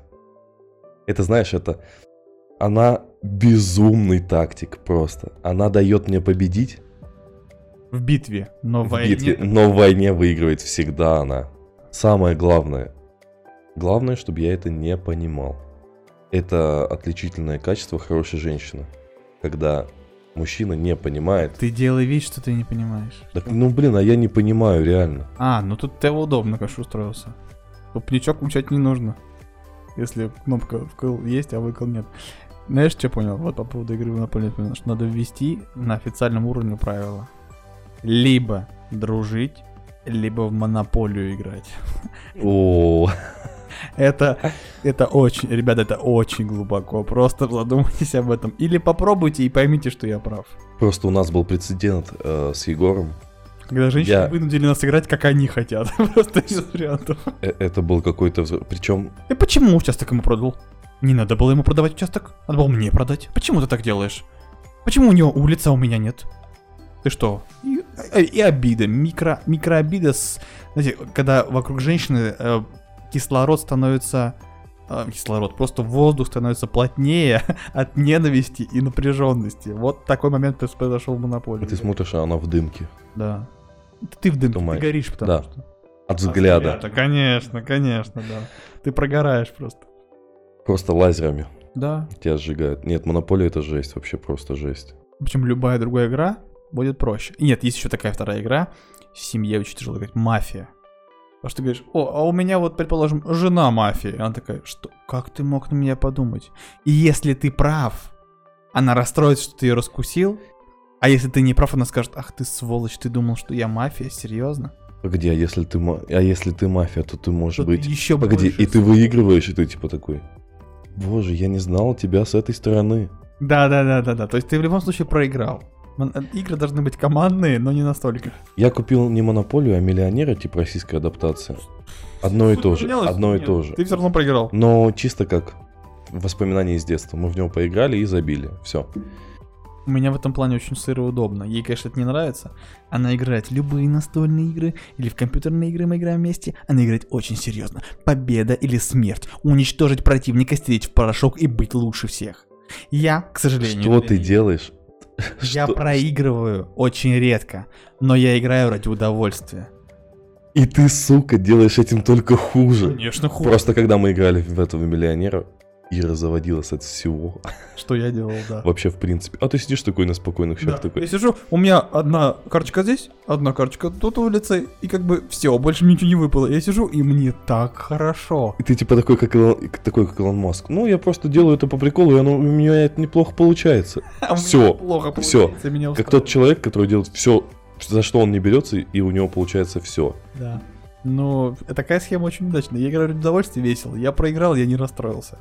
Это, знаешь, это... Она безумный тактик просто. Она дает мне победить
В битве, но в войне...
битве, но в войне выигрывает всегда она. Самое главное. Главное, чтобы я это не понимал. Это отличительное качество хорошей женщины. Когда мужчина не понимает.
Ты делай вид, что ты не понимаешь.
Так, ну блин, а я не понимаю реально.
А, ну тут тебе удобно, конечно, устроился. Тупничок включать не нужно. Если кнопка вкл есть, а выкл нет. Знаешь, что понял? Вот по поводу игры в понял, что надо ввести на официальном уровне правила. Либо дружить, либо в монополию играть.
О,
Это, это очень, ребята, это очень глубоко. Просто задумайтесь об этом. Или попробуйте и поймите, что я прав.
просто у нас был прецедент э, с Егором.
Когда женщины
Я-
вынудили нас играть, как они хотят. [laughs] Просто из вариантов.
Э, это был какой-то... Причем
И почему участок ему продал? Не надо было ему продавать участок, надо было мне продать. Почему ты так делаешь? Почему у него улица, а у меня нет? Ты что? И, и обида, микро, микрообида, с, знаете, когда вокруг женщины э, кислород становится... э, кислород, просто воздух становится плотнее [laughs] от ненависти и напряженности. Вот такой момент произошел в монополии.
ты смотришь, а она в дымке.
Да. Это Ты в дымке, ты
Думаешь.
горишь, потому
Да.
что...
От взгляда.
Это, конечно, конечно, да. Ты прогораешь просто.
Просто лазерами
Да,
тебя сжигают. Нет, монополия это жесть, вообще просто жесть.
Причем любая другая игра будет проще. Нет, есть еще такая вторая игра. Семье очень тяжело говорить. Мафия. Потому что ты говоришь, о, а у меня вот, предположим, жена мафия. И Она такая, что, как ты мог на меня подумать? И если ты прав, она расстроится, что ты ее раскусил. А если ты не прав, она скажет, ах ты сволочь, ты думал, что я мафия, серьезно?
Погоди, а если ты, ма- а если ты мафия, то ты можешь
Что
быть...
ты еще
Погоди,
больше
и ты выигрываешь, и ты типа такой... Боже, я не знал тебя с этой стороны.
Да, да, да, да, да. То есть ты в любом случае проиграл. Э, Игры должны быть командные, но не настолько.
Я купил не монополию, а миллионера, типа российская адаптация. Одно и то же, одно и то же.
Ты все равно проиграл.
Но чисто как воспоминания из детства. Мы в него поиграли и забили. Все.
У меня в этом плане очень сыро удобно. Ей, конечно, это не нравится. Она играет в любые настольные игры или в компьютерные игры мы играем вместе. Она играет очень серьезно. Победа или смерть. Уничтожить противника, стереть в порошок и быть лучше всех. Я, к сожалению...
Что ты делаешь? [laughs]
Я
Что-
проигрываю очень редко, но я играю ради удовольствия.
И ты, сука, делаешь этим только хуже.
Конечно, хуже.
Просто когда мы играли в этого миллионера, Ира заводилась от всего.
Что я делал, да.
Вообще, в принципе. А ты сидишь такой на спокойных щах
Да.
такой.
Я сижу, у меня одна карточка здесь, одна карточка тут улицы, и как бы все, больше ничего не выпало. Я сижу, и мне так хорошо.
И ты типа такой, как Илон, такой, как Илон Маск. Ну, я просто делаю это по приколу, и оно, у меня это неплохо получается. [laughs]
А
Всё,
плохо получается, меня
Как тот человек, который делает все, за что он не берется, и у него получается все.
Да. Ну, такая схема очень удачная. Я играю ради удовольствия весело. Я проиграл, я не расстроился.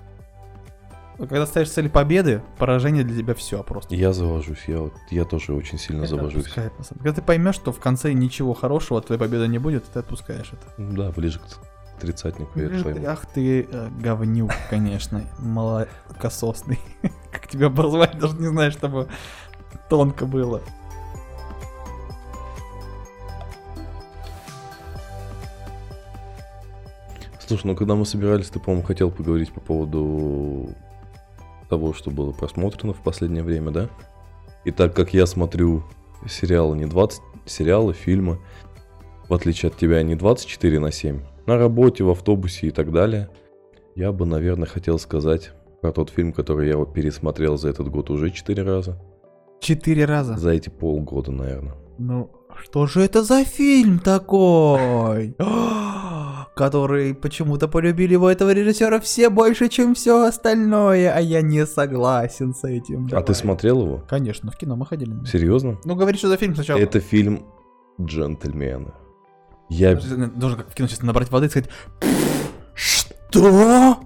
Когда ставишь цели победы, поражение для тебя все просто.
Я завожусь, я, вот, я тоже очень сильно
Это
завожусь.
отпускает. Когда ты поймешь, что в конце ничего хорошего от твоей победы не будет, ты отпускаешь это.
Ну Да, ближе к тридцатнику я это пойму.
Ах ты э, говнюк, [laughs] конечно, молокососный. [laughs] Как тебя обозвать, даже не знаю, чтобы тонко было.
Слушай, ну когда мы собирались, ты, по-моему, хотел поговорить по поводу того, что было просмотрено в последнее время, да? И так как я смотрю сериалы не 20, сериалы, фильмы, в отличие от тебя, не 24 на 7, на работе, в автобусе и так далее, я бы, наверное, хотел сказать про тот фильм, который я пересмотрел за этот год уже 4 раза.
Четыре раза.
За эти полгода, наверное.
Ну, что же это за фильм такой? [gasps] [gasps] [gasps] Который почему-то полюбили его этого режиссера все больше, чем все остальное, а я не согласен с этим.
А
Давай.
ты смотрел его?
Конечно, в кино мы ходили.
Серьезно?
Ну, говори, что за фильм сначала.
Это фильм «Джентльмены». Я
Должен как в кино сейчас набрать воды и сказать Что?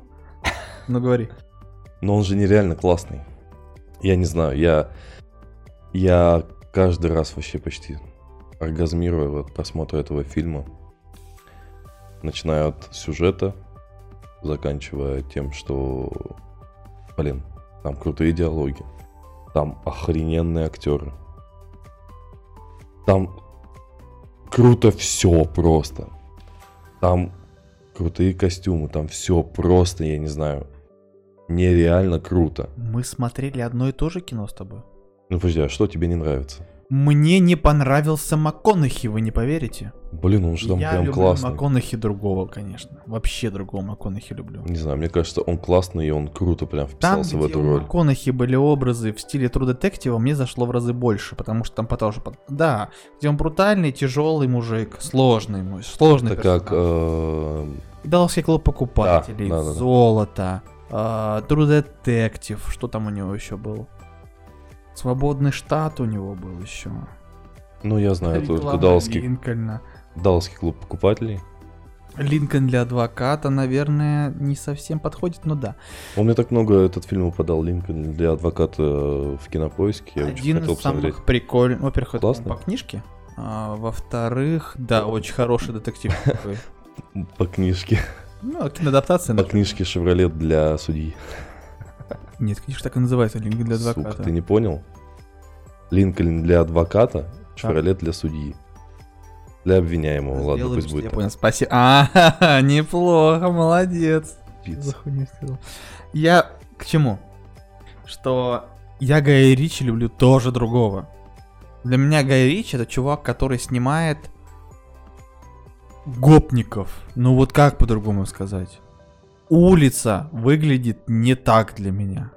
Ну, говори.
Но он же нереально классный. Я не знаю, я... Я каждый раз вообще почти оргазмирую от просмотра этого фильма. Начиная от сюжета, заканчивая тем, что... Блин, там крутые диалоги. Там охрененные актеры. Там круто все просто. Там крутые костюмы, там все просто, я не знаю, нереально круто.
Мы смотрели одно и то же кино с тобой.
Ну подожди, а что тебе не нравится?
Мне не понравился МакКонахи, вы не поверите?
Блин, он же там
Я
прям
люблю
классный.
МакКонахи другого, конечно. Вообще другого МакКонахи люблю.
Не знаю, мне кажется, он классный, и он круто прям
Там,
вписался
где
в эту роль.
МакКонахи были образы в стиле True Detective, мне зашло в разы больше, потому что там тоже... под- Да, где он брутальный, тяжелый мужик, сложный мой, сложный
Это как...
персонаж.
э,
Далласский клуб покупателей,
Да, да, да,
золото, а, True Detective, что там у него еще был? Свободный штат у него был еще.
Ну, я знаю, только
Реклама
Далласский,
Линкольна.
Далласский клуб покупателей.
Линкольн для адвоката, наверное, не совсем подходит, но да.
У меня так много этот фильм упадал, Линкольн для адвоката в кинопоиске. Я
Один из самых прикольных. Во-первых, это по книжке. А, во-вторых, да, очень хороший детектив [laughs] такой.
По книжке.
Ну, киноадаптация.
По книжке «Шевролет» для судьи.
Нет, книжка так и называется, Линкольн для адвоката.
Сука, ты не понял? Линкольн для адвоката, «Шевролет» для судьи. Для обвиняемого, ладно,
Сделаем,
пусть будет
Я
так.
понял, спасибо. А, неплохо, молодец.
Пицца.
Я к чему? Что я Гая Ричи люблю тоже другого. Для меня Гай Ричи это чувак, который снимает гопников. Ну вот как по-другому сказать? Улица выглядит не так для меня.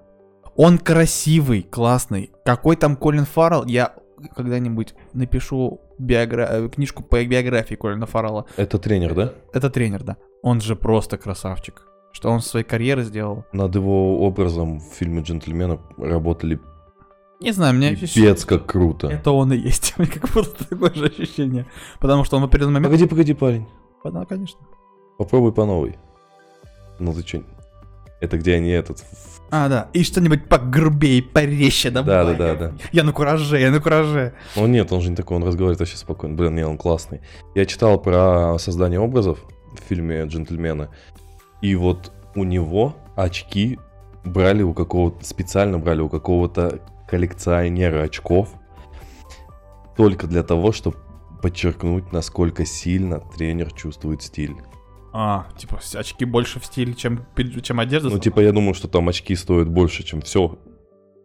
Он красивый, классный. Какой там Колин Фаррелл, я когда-нибудь напишу биогра- э, книжку по биографии Колина Фаррелла.
Это тренер, да?
Это тренер, да. Он же просто красавчик. Что он своей карьеры сделал.
Над его образом в фильме «Джентльмены» работали
Не знаю, ощущение,
пипец как круто.
Это он и есть. [laughs] У меня как будто такое же ощущение. Потому что он в определенный момент...
Погоди, погоди, парень.
Да, конечно.
Попробуй по новой. Ну ты чё? Это где они этот...
А, да. И что-нибудь погрубее, порезче добавь.
Да, да, да, да.
Я на кураже, я на кураже.
Ну нет, он же не такой, он разговаривает вообще спокойно. Блин, не, он классный. Я читал про создание образов в фильме «Джентльмены». И вот у него очки брали у какого-то... Специально брали у какого-то коллекционера очков. Только для того, чтобы подчеркнуть, насколько сильно тренер чувствует стиль.
А, типа очки больше в стиле, чем, чем одежда.
Ну, типа, я думаю, что там очки стоят больше, чем все,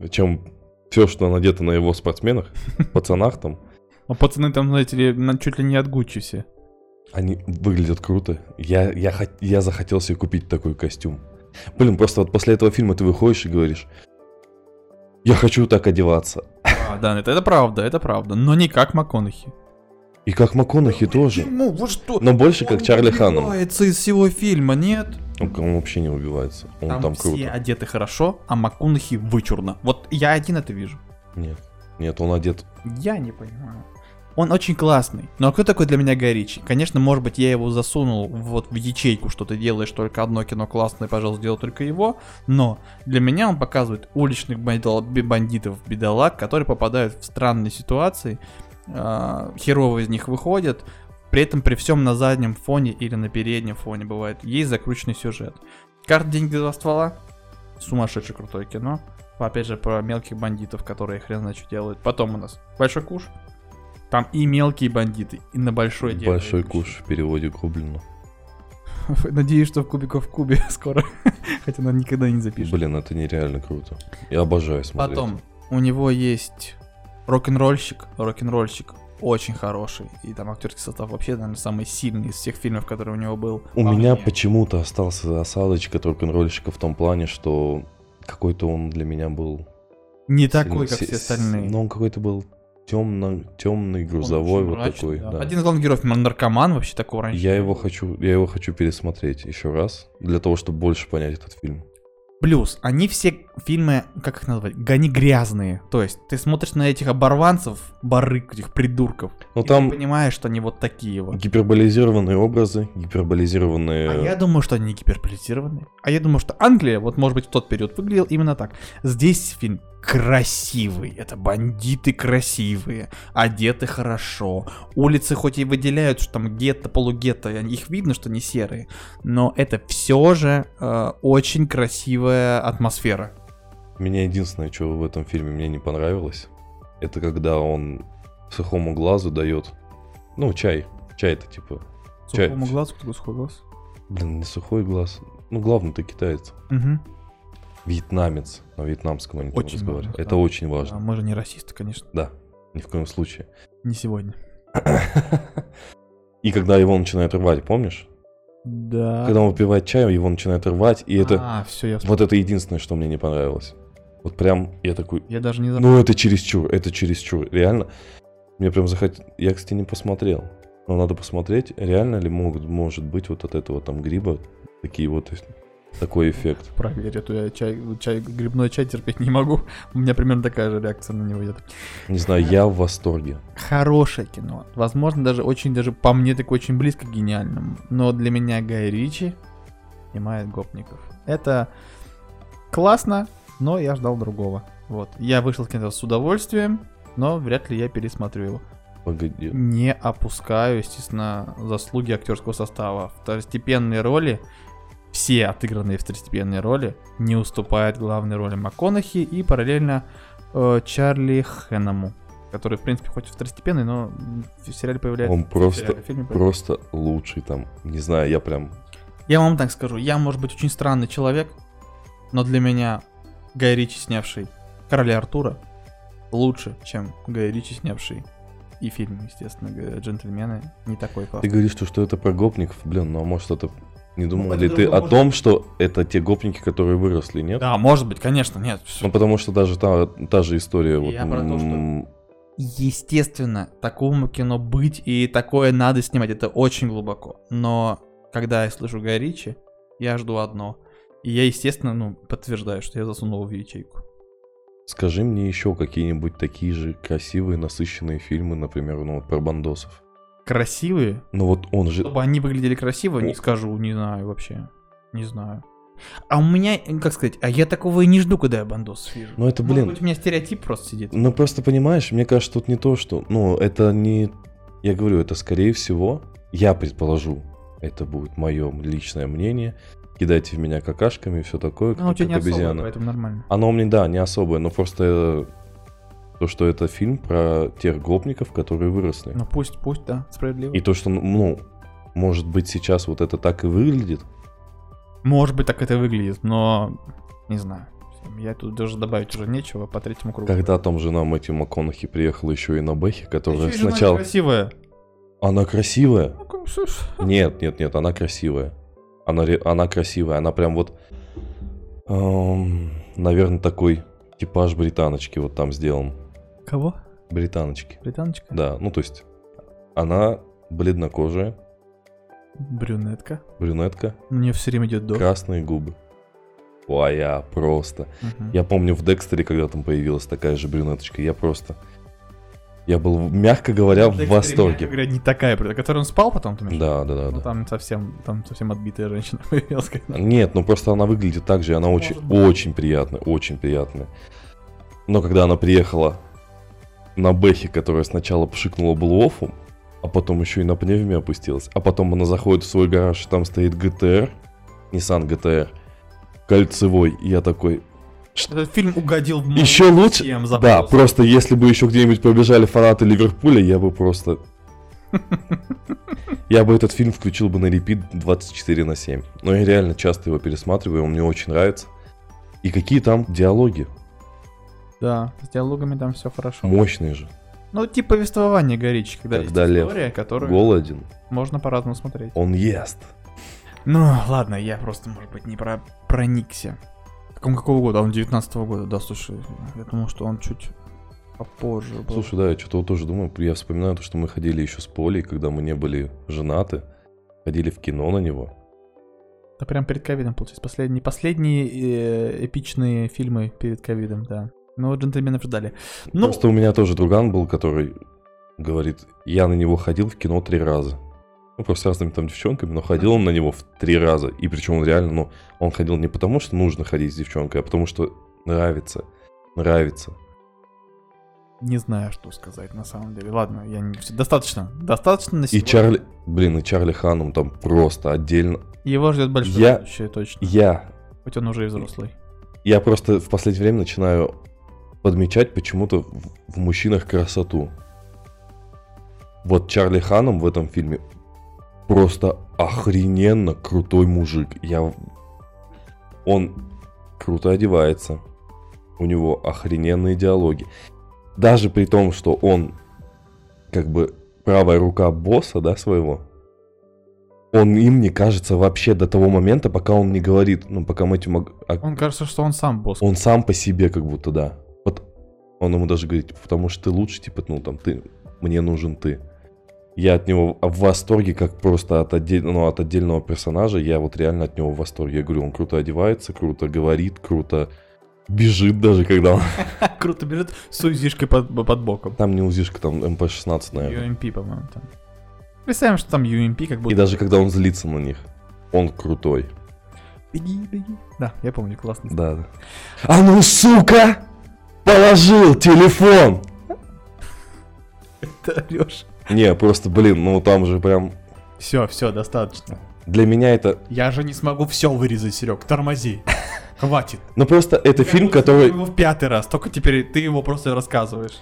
чем все, что надето на его спортсменах, [laughs] пацанах там.
А пацаны там, знаете ли, чуть ли не от Гуччи все.
Они выглядят круто. Я, я, я захотел себе купить такой костюм. Блин, просто вот после этого фильма ты выходишь и говоришь, я хочу так одеваться.
А, да, это, это правда, это правда. Но не как МакКонахи.
И как МакКонахи тоже.
Ну, вот что?
Но больше как
Он
Чарли Ханнам.
убивается из всего фильма, нет?
Он, он вообще не убивается. Он
Там,
там,
все
круто.
одеты хорошо, а МакКонахи вычурно. Вот я один это вижу.
Нет. Нет, он одет.
Я не понимаю. Он очень классный. Но а кто такой для меня Гай Ричи? Конечно, может быть, я его засунул вот в ячейку, что ты делаешь только одно кино классное, пожалуйста, делай только его. Но для меня он показывает уличных бандитов, бандитов бедолаг, которые попадают в странные ситуации. А, Херово из них выходят. При этом при всем на заднем фоне или на переднем фоне бывает есть закрученный сюжет. Карта деньги два ствола. Сумасшедшее крутое кино. Опять же, про мелких бандитов, которые хрен знает что делают. Потом у нас Большой Куш. Там и мелкие бандиты, и на большой дело
Большой куш в переводе Гоблину. [laughs]
Надеюсь, что в Кубиков в Кубе [laughs] скоро. Хотя она никогда не запишет.
Блин, это нереально круто. Я обожаю смотреть.
Потом у него есть рок-н-ролльщик. Рок-н-ролльщик очень хороший. И там актерский состав вообще, наверное, самый сильный из всех фильмов, которые у него был.
У
По
меня почему-то остался осадочек от рок-н-ролльщика в том плане, что какой-то он для меня был...
Не
сильно-
такой, как
си-
все
с-
остальные.
Но он какой-то был темно, темный, грузовой, вот
мрачный,
такой.
да.
да.
Один из главных героев наркоман вообще такого раньше.
Я его хочу, я его хочу пересмотреть еще раз, для того, чтобы больше понять этот фильм.
Плюс, они все фильмы, как их назвать, они грязные. То есть, ты смотришь на этих оборванцев, барык, этих придурков,
Но
и
там
ты понимаешь, что они вот такие вот.
гиперболизированные образы, гиперболизированные...
А я думаю, что они не гиперполитизированы. А я думаю, что Англия, вот может быть в тот период выглядел именно так. Здесь фильм красивый, это бандиты красивые, одеты хорошо. Улицы хоть и выделяют, что там гетто, полугетто, их видно, что не серые, но это все же э, очень красивая атмосфера.
Меня единственное, что в этом фильме мне не понравилось, это когда он сухому глазу дает, ну, чай. Чай-то типа, Чай.
Сухому глазу, кто сухой глаз?
блин, не сухой глаз. Ну, главный-то китаец.
Мгм.
Вьетнамец. На вьетнамском они
Очень
разговаривают. Это
да.
очень
А
важно.
мы же не расисты, конечно.
Да, ни в коем случае.
Не сегодня.
И когда его начинают рвать, помнишь?
Да.
Когда он выпивает чай, его начинают рвать, и это...
А, все, я
Вот это единственное, что мне не понравилось. Вот прям я такой,
Я даже не забыл.
ну это чересчур, это чересчур. Реально, мне прям захотелось... Я, кстати, не посмотрел. Но надо посмотреть, реально ли могут, может быть вот от этого там гриба такие вот, такой эффект.
Проверь, то я чай, чай, грибной чай терпеть не могу. У меня примерно такая же реакция на него идет.
Не знаю, я в восторге.
Хорошее кино. Возможно, даже очень, даже по мне такое очень близко к гениальному. Но для меня Гай Ричи снимает гопников. Это классно, но я ждал другого. Вот. Я вышел кино с удовольствием, но вряд ли я пересмотрю его.
Погоди.
Не опускаю, естественно, заслуги актерского состава. Второстепенные роли, все отыгранные второстепенные роли, не уступают главной роли МакКонахи и параллельно э, Чарли Хэнному, который, в принципе, хоть и второстепенный, но в сериале появляется.
Он просто,
сериале, фильме появляется.
просто лучший там. Не знаю, я прям...
Я вам так скажу, я, может быть, очень странный человек, но для меня Гай Ричи, снявший Короля Артура, лучше, чем Гай Ричи, снявший и фильм, естественно, «Джентльмены», не такой
Ты
классный.
говоришь, что, что это про гопников, блин, ну а может это... Не думал
это
ли ты о том, что это те гопники, которые выросли, нет?
Да, может быть, конечно, нет.
Ну потому что даже та, та же история... Вот,
Я про то, что-
м,
Естественно, такому кино быть и такое надо снимать, это очень глубоко. Но когда я слышу Гай Ричи, я жду одно. И я, естественно, ну, подтверждаю, что я засунул в ячейку.
Скажи мне еще какие-нибудь такие же красивые, насыщенные фильмы, например, ну вот про бандосов.
Красивые,
Ну вот он же...
Чтобы они выглядели красиво, не скажу, не знаю вообще. Не знаю. А у меня, как сказать, а я такого и не жду, когда я бандос вижу.
Ну это,
Может
блин,
быть, у меня стереотип просто сидит.
Ну просто понимаешь, мне кажется, тут не то, что... Ну, это не... Я говорю, это скорее всего, я предположу, это будет мое личное мнение. Кидайте в меня какашками и все такое,
Ну, у
как,
тебя не
как
особо,
обезьяна.
поэтому нормально.
Оно у меня, да, не особое, но просто э, то, что это фильм про тех гопников, которые выросли.
Ну пусть, пусть, да, справедливо.
И то, что, ну, может быть, сейчас вот это так и выглядит.
Может быть, так это выглядит, но не знаю. Я тут даже добавить уже нечего по третьему кругу.
Когда там жена Мэтью МакКонахи приехала еще и на Бэхе, которая
жена
сначала...
красивая.
Она красивая.
Ну,
Нет, нет, нет, она красивая. Она, она красивая, она прям вот, наверное, такой типаж британочки вот там сделан.
Кого?
Британочки.
Британочка?
Да, ну то есть она бледнокожая,
Брюнетка.
брюнетка,
Мне все время идет до.
красные губы. Твоя просто.
Мгм.
Я помню в Декстере, когда там появилась такая же брюнеточка, я просто... Я был, мягко говоря, в
Декстер, мягко
восторге.
говоря, не такая, про которую он спал потом, ты?
Да, да, да,
Ну,
да.
там совсем, там совсем отбитая женщина [laughs] появилась. когда-
Нет, ну просто она выглядит так же, и она очень,
Может быть.
очень приятная, очень приятная. Но когда она приехала на Бэхе, которая сначала пшикнула Блуофу, а потом еще и на пневме опустилась, а потом она заходит в свой гараж, и там стоит GTR, Nissan GTR, кольцевой, и я такой,
Этот фильм угодил в
еще лучше?
всем
Да, просто если бы еще где-нибудь пробежали фанаты Ливерпуля, я бы просто... [laughs] Я бы этот фильм включил бы на репит 24 на 7. Но я реально часто его пересматриваю, он мне очень нравится. И какие там диалоги?
Да, с диалогами там все хорошо.
Мощные же.
Ну, типа повествование горичи, когда,
Когда
есть
лев
история, которую
Голоден.
можно по-разному смотреть.
Он ест.
Ну, ладно, я просто, может быть, не про проникся. Так он какого года? А Он 19 года, да, слушай. Я думал, что он чуть попозже был.
Слушай, да, я что-то вот тоже думаю. Я вспоминаю то, что мы ходили еще с Полей, когда мы не были женаты. Ходили в кино на него.
Да прям перед ковидом, получается. Последние, последние э, эпичные фильмы перед ковидом, да. Ну, джентльменов ждали. Ну,
Просто у меня тоже друган был, который говорит, я на него ходил в кино три раза. Ну, просто с разными там девчонками, но ходил он на него в три раза. И причем он реально, ну, он ходил не потому, что нужно ходить с девчонкой, а потому что нравится. Нравится.
не знаю, что сказать на самом деле. Ладно, я не... Достаточно. Достаточно на
И
сегодня.
Чарли, блин, и Чарли Ханом там просто отдельно.
Его ждет большое
Я-
будущее, точно.
Я,
Хоть он уже и взрослый.
я просто в последнее время начинаю подмечать почему-то в, мужчинах красоту. Вот Чарли Ханом в этом фильме просто охрененно крутой мужик. Я... Он круто одевается. У него охрененные диалоги. Даже при том, что он как бы правая рука босса, да, своего. Он им не кажется вообще до того момента, пока он не говорит, ну, пока Мэтью Мак- а-
Он кажется, что он сам босс.
он сам по себе как будто, да. Он ему даже говорит, потому что ты лучше, типа, ну, там, ты, мне нужен ты. Я от него в восторге, как просто от, отдель- ну, от отдельного персонажа, я вот реально от него в восторге. Я говорю, он круто одевается, круто говорит, круто бежит даже, когда он... [laughs]
Круто бежит с узишкой под, под боком.
Там не узишка, там МП-16, наверное.
UMP, по-моему, там. Представим, что там UMP как будто...
И даже когда он злится на них, он крутой.
Беги, беги. Да, я помню, классно.
Да, да. А ну, сука! Положил телефон!
Ты орешь.
Не, просто, блин, ну там же прям...
Все, все, достаточно.
Для меня это
Я же не смогу все вырезать, Серег. Тормози. Хватит.
Ну просто это фильм, который...
его в пятый раз, только теперь ты его просто рассказываешь.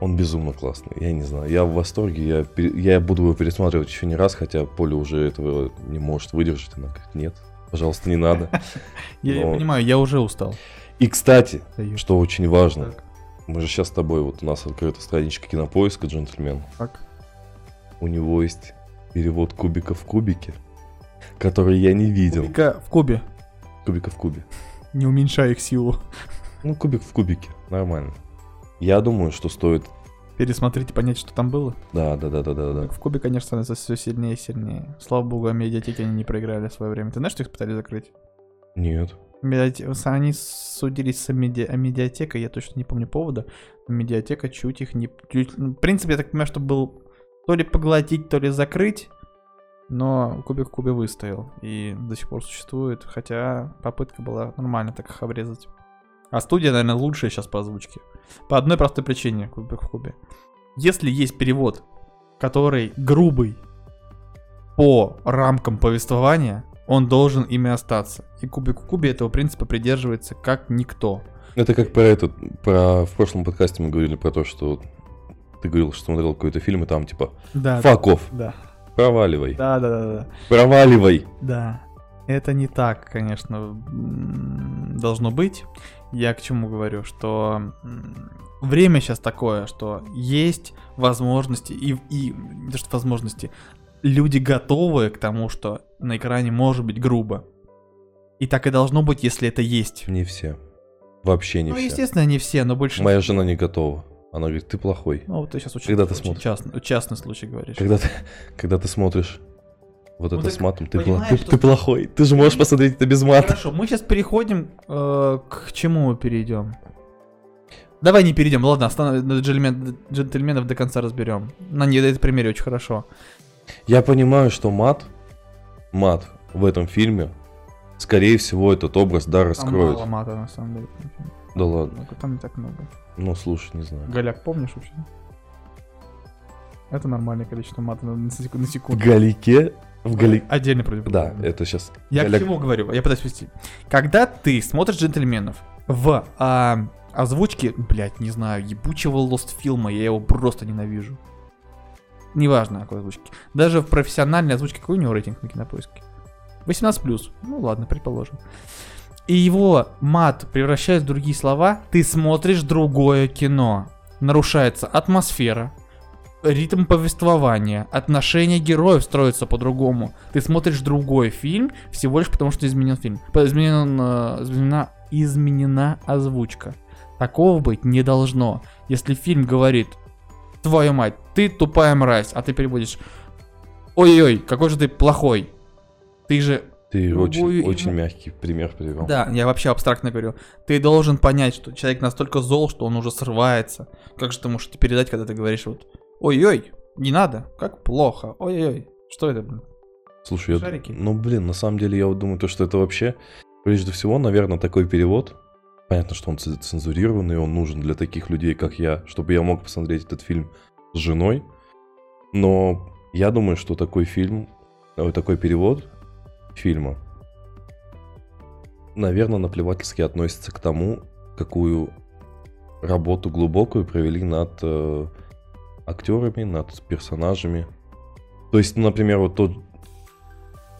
Он безумно классный, я не знаю, я в восторге, я, пере- я буду его пересматривать еще не раз, хотя Поля уже этого не может выдержать, она говорит, нет, пожалуйста, не надо. [laughs]
Я, понимаю, я уже устал.
И, кстати,
Даю.
что очень важно,
Так.
мы же сейчас с тобой, вот у нас открыта страничка кинопоиска, джентльмен,
Так.
у него есть перевод кубика в кубике, который я не видел.
Кубика в кубе.
Кубика в кубе.
Не уменьшай их силу.
Ну, кубик в кубике, нормально. Я думаю, что стоит...
Пересмотреть и понять, что там было.
Да, да, да, да, да, да.
В кубе, конечно, становится все сильнее и сильнее. Слава богу, а медиатеки они не проиграли в свое время. Ты знаешь, что их пытались закрыть?
Нет.
Они судились с меди... а я точно не помню повода. Медиатека чуть их не... ну, В принципе, я так понимаю, что был то ли поглотить, то ли закрыть. Но кубик в кубе выстоял и до сих пор существует, хотя попытка была нормально так их обрезать. А студия, наверное, лучшая сейчас по озвучке. По одной простой причине, кубик в кубе. Если есть перевод, который грубый по рамкам повествования, он должен ими остаться. И кубик в кубе этого принципа придерживается как никто.
Это как про этот, про в прошлом подкасте мы говорили про то, что ты говорил, что смотрел какой-то фильм, и там типа
Да.
факов,
Да.
проваливай,
Да, да, да, да.
проваливай.
Да. Это не так, конечно, должно быть. Я к чему говорю, что время сейчас такое, что есть возможности и, и что возможности, люди готовы к тому, что на экране может быть грубо. И так и должно быть, если это есть.
Не все. Вообще не
ну,
все.
естественно, не все, но больше...
Моя жена не готова. Она говорит, ты плохой.
Ну, вот ты сейчас очень,
Когда ты
очень
смотришь?
частный, частный случай говоришь.
Когда ты, когда ты смотришь вот
Ну
это с матом, ты, пла- ты,
что-
ты плохой. Ты же можешь посмотреть это без мата.
Хорошо, мы сейчас переходим э, к чему мы перейдем? Давай не перейдем, ладно, останов- джентльмен- джентльменов до конца разберем. На не это примере очень хорошо.
Я понимаю, что мат, мат в этом фильме, скорее всего, этот образ, да,
Там
раскроет.
мало мата, на самом деле.
Да ладно.
Ну, Там не так много.
Ну, слушай, не знаю.
Голяк, помнишь вообще? Это нормальное количество мата на, секунду.
Галике, в Галике.
Отдельно против.
Да, это сейчас.
Я
Голяк-
к чему говорю? Я пытаюсь вести. Когда ты смотришь джентльменов в а, озвучке, блядь, не знаю, ебучего лост фильма, я его просто ненавижу. Неважно, какой озвучки. Даже в профессиональной озвучке какой у него рейтинг на кинопоиске? 18 Ну ладно, предположим. И его мат превращает в другие слова, ты смотришь другое кино. Нарушается атмосфера, ритм повествования, отношения героев строятся по-другому. Ты смотришь другой фильм всего лишь потому, что изменен фильм. Изменен, э, изменена, изменена озвучка. Такого быть не должно. Если фильм говорит, твою мать, ты тупая мразь, а ты переводишь, ой-ой-ой, какой же ты плохой. Ты же
Ты очень,
ему-
очень мягкий пример привел.
да, я вообще абстрактно говорю. Ты должен понять, что человек настолько зол, что он уже срывается. Как же ты можешь это передать, когда ты говоришь вот Ой-ой, не надо, как плохо, ой-ой, что это, блин?
Слушай, я,
Шарики.
ну блин, на самом деле я вот думаю, то, что это вообще, прежде всего, наверное, такой перевод. Понятно, что он цензурированный, он нужен для таких людей, как я, чтобы я мог посмотреть этот фильм с женой. Но я думаю, что такой фильм, ой, такой перевод фильма, наверное, наплевательски относится к тому, какую работу глубокую провели над э, актерами, над персонажами. То есть, например, вот тот...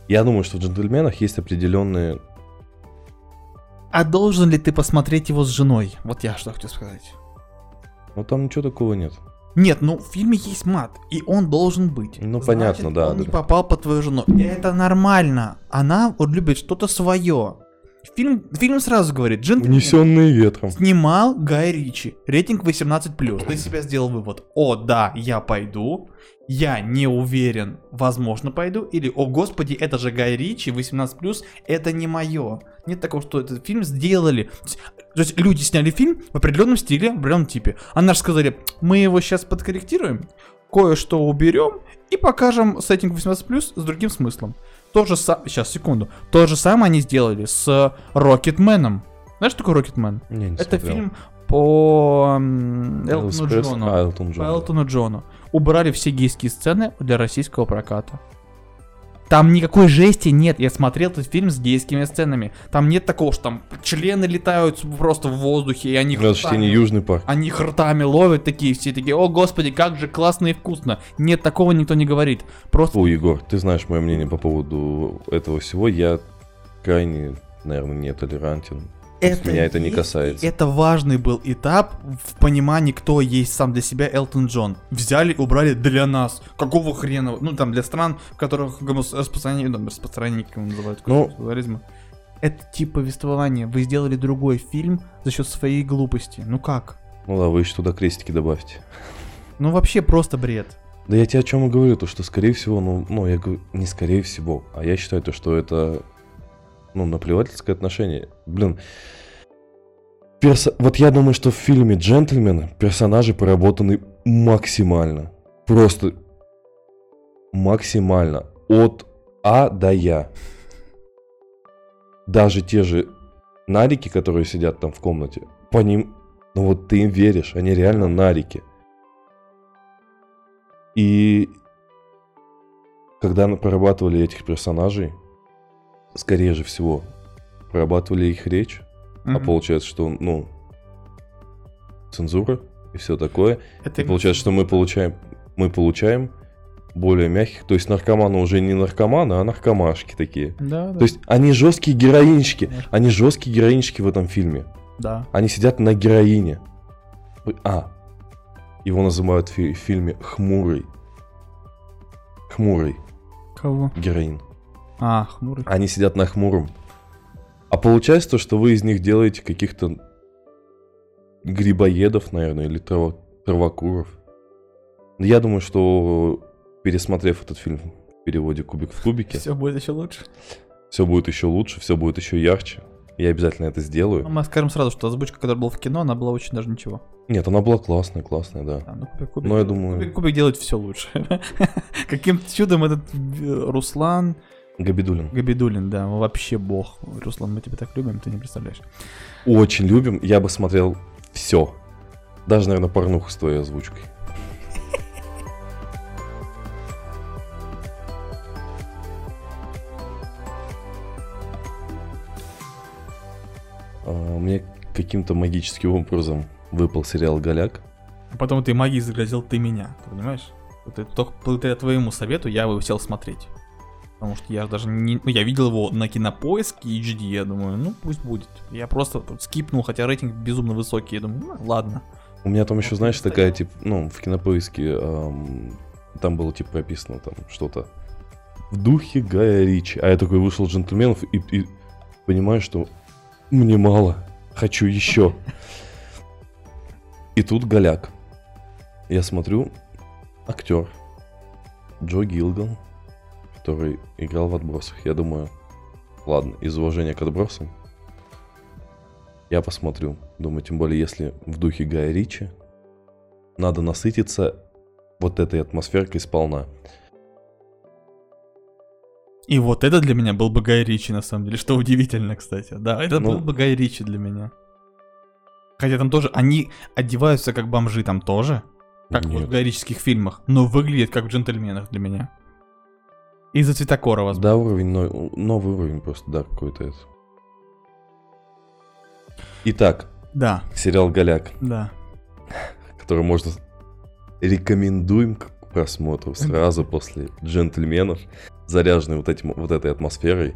Я думаю, что в «Джентльменах» есть определенные...
А должен ли ты посмотреть его с женой? Вот я что хочу сказать.
Ну, там ничего такого нет.
Нет, ну в фильме есть мат, и он должен быть.
Ну, понятно, да,
Он
да,
не попал под твою жену. И это нормально. Она вот любит что-то свое. Фильм, фильм сразу говорит, джентльмен.
Унесенные ветром.
Снимал Гай Ричи. Рейтинг 18+. Ты себя сделал вывод. О, да, я пойду. Я не уверен, возможно, пойду. Или, о, господи, это же Гай Ричи, 18+, это не мое. Нет такого, что этот фильм сделали. То есть, то есть люди сняли фильм в определенном стиле, в определенном типе. А наши сказали, мы его сейчас подкорректируем, кое-что уберем и покажем сеттинг 18+, с другим смыслом. То же самое, сейчас, секунду. То же самое они сделали с Рокетменом. Знаешь, что такое Рокетмен?
Не, не
Это
смотрел.
фильм по Элтону Джону.
А, Элтон
По. Элтону Джону. Убрали все гейские сцены для российского проката. Там никакой жести нет. Я смотрел этот фильм с гейскими сценами. Там нет такого, что там члены летают просто в воздухе, и они ртами-
Южный парк.
они ртами ловят такие, все такие, о господи, как же классно и вкусно. Нет, такого никто не говорит. Просто
Фу, Егор, ты знаешь мое мнение по поводу этого всего. Я крайне, наверное, не есть меня это не касается.
Это важный был этап в понимании, кто есть сам для себя Элтон Джон. Взяли, убрали для нас. Какого хрена? Ну, там, для стран, в которых распространение, ну, распространение, как его называют,
Ну.
Это тип повествования. Вы сделали другой фильм за счет своей глупости. Ну как?
Ну да, вы еще туда крестики добавьте.
Ну вообще просто бред.
Да я тебе о чем и говорю, то что скорее всего, ну, ну я говорю, не скорее всего, а я считаю то, что это, ну, наплевательское отношение. Блин, перса- вот я думаю, что в фильме «Джентльмены» персонажи проработаны максимально. Просто максимально. От А до Я. Даже те же нарики, которые сидят там в комнате, по ним, ну вот ты им веришь, они реально нарики. И когда прорабатывали этих персонажей, скорее же всего, прорабатывали их речь, а
Мгм.
получается, что, ну, цензура и все такое.
Это
И получается, что мы получаем, мы получаем более мягких, то есть наркоманы уже не наркоманы, а наркомашки такие.
Да, да.
То есть они жесткие героинчики,
Конечно.
они жесткие героинчики в этом фильме.
да.
Они сидят на героине. А, его называют в фи- в фильме хмурый. Хмурый.
Кого?
Героин.
А, хмурый.
Они сидят на хмуром. А получается то, что вы из них делаете каких-то грибоедов, наверное, или трава- травокуров. Я думаю, что пересмотрев этот фильм в переводе «Кубик в кубике»,
Все будет еще лучше.
все будет еще лучше, все будет еще ярче. Я обязательно это сделаю.
Ну, Мы скажем сразу, что озвучка, которая была в кино, она была очень даже ничего.
Нет, она была классная, классная, да.
Да, ну, Кубик, Кубик,
Но я думаю-
Кубик, Кубик делает все лучше. [laughs] Каким-то чудом этот э, Руслан
Габидулин.
Габидулин, да, вообще бог. Руслан, мы тебя так любим, ты не представляешь.
Очень любим. Я бы смотрел все. Даже, наверное, порнуху с твоей озвучкой. А, Мне каким-то магическим образом выпал сериал «Голяк».
А потом ты магией загрозил ты меня, ты понимаешь? Вот это только благодаря твоему совету я его сел смотреть. Потому что я даже не... Ну, я видел его на кинопоиске HD, я думаю, ну пусть будет. Я просто скипнул, хотя рейтинг безумно высокий, я думаю, ну, ладно.
У меня там еще, знаешь, такая, типа, ну, в кинопоиске ам, там было, типа, прописано там что-то в духе Гая Ричи. А я такой вышел джентльменов и, и понимаю, что мне мало, хочу еще. И тут голяк. Я смотрю, актер Джо Гилган, который играл в отбросах. Я думаю, ладно, из уважения к отбросам, я посмотрю. Думаю, тем более, если в духе Гая Ричи, надо насытиться вот этой атмосферкой сполна.
И вот это для меня был бы Гай Ричи, на самом деле, что удивительно, кстати. Да, это
Ну.
был бы Гай Ричи для меня. Хотя там тоже, они одеваются как бомжи там тоже, как вот
Нет.
в гайрических фильмах, но выглядят как в джентльменах для меня. Из-за цветокора, возможно.
Да, уровень, но- новый уровень просто, да, какой-то это. Итак,
Да,
сериал «Голяк»,
да.
который можно рекомендуем к просмотру [laughs] сразу после «Джентльменов», заряженный вот, этим, вот этой атмосферой.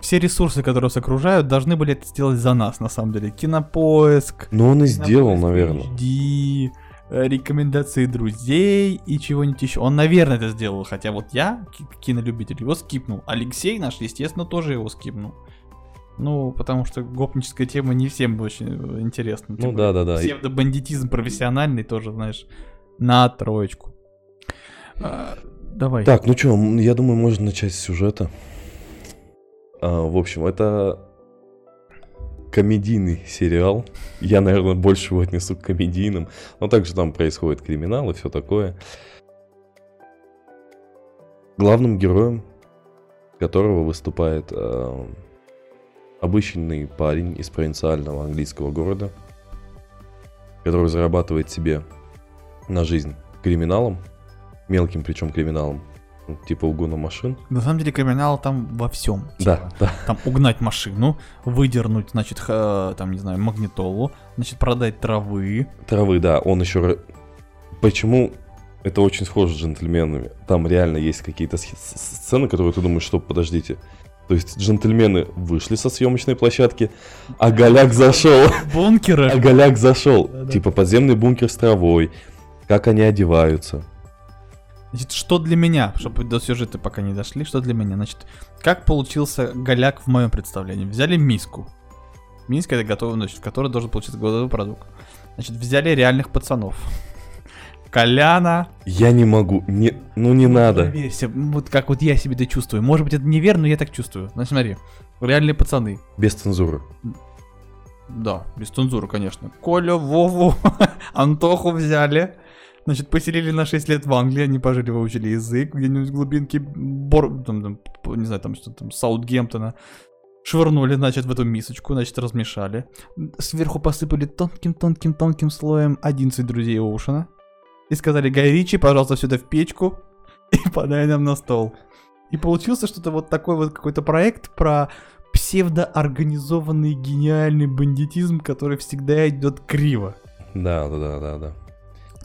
Все ресурсы, которые нас окружают, должны были это сделать за нас, на самом деле. Кинопоиск,
Но он и сделал, наверное.
HD, рекомендации друзей и чего-нибудь еще. Он, наверное, это сделал, хотя вот я, ки- кинолюбитель, его скипнул. Алексей наш, естественно, тоже его скипнул. Ну, потому что гопническая тема не всем очень э, интересна.
Ну да, да, да.
Псевдобандитизм профессиональный тоже, знаешь, на троечку. А, давай.
Так, ну что, я думаю, можно начать с сюжета. А, в общем, это комедийный сериал. Я, наверное, больше его отнесу к комедийным. Но также там происходит криминал и все такое. Главным героем которого выступает а, обычный парень из провинциального английского города, который зарабатывает себе на жизнь криминалом, мелким причем криминалом, типа угона машин.
На самом деле криминал там во всем.
Да, да.
Там угнать машину, выдернуть, значит, ха- там, не знаю, магнитолу, значит, продать травы.
Травы, да, он еще... Почему это очень схоже с джентльменами? Там реально есть какие-то сцены, которые ты думаешь, что, подождите. То есть джентльмены вышли со съемочной площадки, а Голяк зашел.
Бункеры.
А Голяк зашел.
Да-да.
Типа подземный бункер с травой. Как они одеваются.
Значит, что для меня, чтобы до сюжета пока не дошли, что для меня? Значит, как получился голяк в моем представлении? Взяли миску. Миска это готовый, значит, в которой должен получиться готовый продукт. Значит, взяли реальных пацанов. Коляна.
Я не могу. Не, ну не надо.
Проверься, вот как вот я себе это чувствую. Может быть, это неверно, но я так чувствую. Значит, смотри. Реальные пацаны.
Без цензуры.
Да, без цензуры, конечно. Коля, Вову, [laughs] Антоху взяли. Значит, поселили на 6 лет в Англии, они пожили, выучили язык где-нибудь в глубинке, Бор... там, там, не знаю, там что там, Саутгемптона. Швырнули, значит, в эту мисочку, значит, размешали. Сверху посыпали тонким-тонким-тонким слоем 11 друзей Оушена. И сказали, Гай Ричи, пожалуйста, сюда в печку [laughs] и подай нам на стол. И получился что-то вот такой вот какой-то проект про псевдоорганизованный гениальный бандитизм, который всегда идет криво.
Да, да, да, да, да.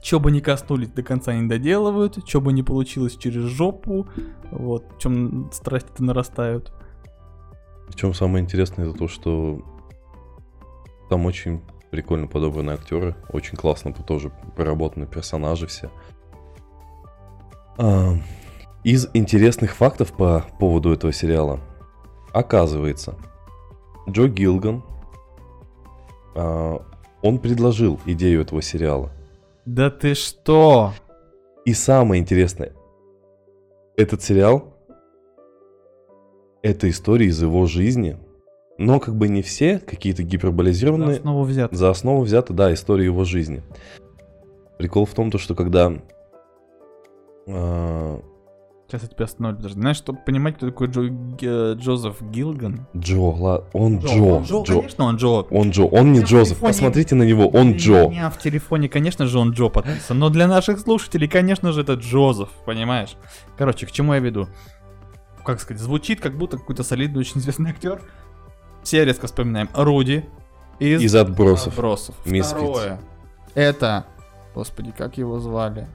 Че бы не коснулись, до конца не доделывают, что бы не получилось через жопу, вот, в чем страсти-то нарастают.
Причем самое интересное это то, что там очень прикольно подобраны актеры, очень классно тоже проработаны персонажи все. Из интересных фактов по поводу этого сериала. Оказывается, Джо Гилган, а, он предложил идею этого сериала.
Да ты что?
И самое интересное, этот сериал это история из его жизни, но как бы не все какие-то гиперболизированные.
За основу взят.
За основу взята, да, история его жизни. Прикол в том, то, что когда а,
Сейчас я тебя остановлю, подожди. Знаешь, чтобы понимать, кто такой Джо, Г- Джозеф Гилган?
Джо, ла- он Джо,
Он Джо,
Джо.
конечно, он Джо.
Он Джо, он не
Я
Джозеф.
телефоне-
Посмотрите на него, он
У
Джо.
меня в телефоне, конечно же, он Джо подписан, но для наших слушателей, конечно же, это Джозеф, понимаешь? Короче, к чему я веду? Как сказать, звучит как будто какой-то солидный, очень известный актер. Все резко вспоминаем Руди из,
Из отбросов.
Отбросов. Второе. Это, господи, как его звали?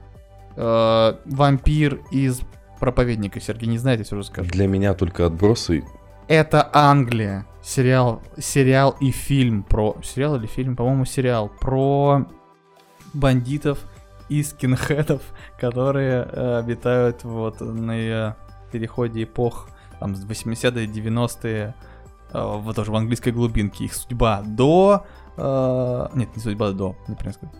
Э, вампир из проповедника. Сергей не знает, я все расскажу.
Для меня только отбросы.
Это Англия. Сериал, сериал и фильм про... Сериал или фильм? По-моему, сериал. Про бандитов и скинхедов, которые э, обитают вот на э, переходе эпох там с 80-е, 90-е, э, вот тоже в английской глубинке. Их судьба до... э, нет, не судьба до, неправильно сказать.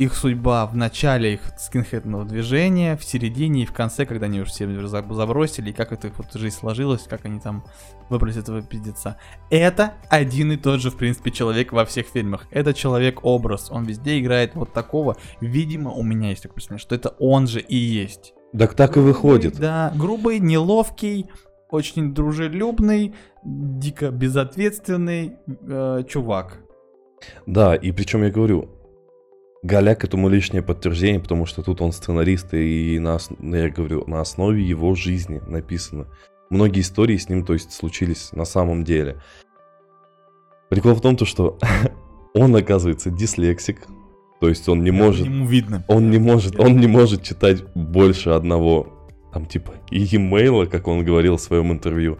Их судьба в начале их скинхедного движения, в середине и в конце, когда они уже все за- забросили, и как эта их вот жизнь сложилась, как они там выбрались этого пиздеца. Это один и тот же, в принципе, человек во всех фильмах. Это человек-образ. Он везде играет вот такого. Видимо, у меня есть такое представление, что это он же и есть.
Так так и выходит.
Да, грубый, неловкий, очень дружелюбный, дико безответственный э, чувак.
Да, и причем я говорю, Голяк этому лишнее подтверждение, потому что тут он сценарист, и на, ну, я говорю, на основе его жизни написано. Многие истории с ним, то есть, случились на самом деле. Прикол в том, то, что [laughs] он, оказывается, дислексик, то есть он не может...
Ему видно.
Он не может, он не может читать больше одного, там, типа, имейла, как он говорил в своем интервью.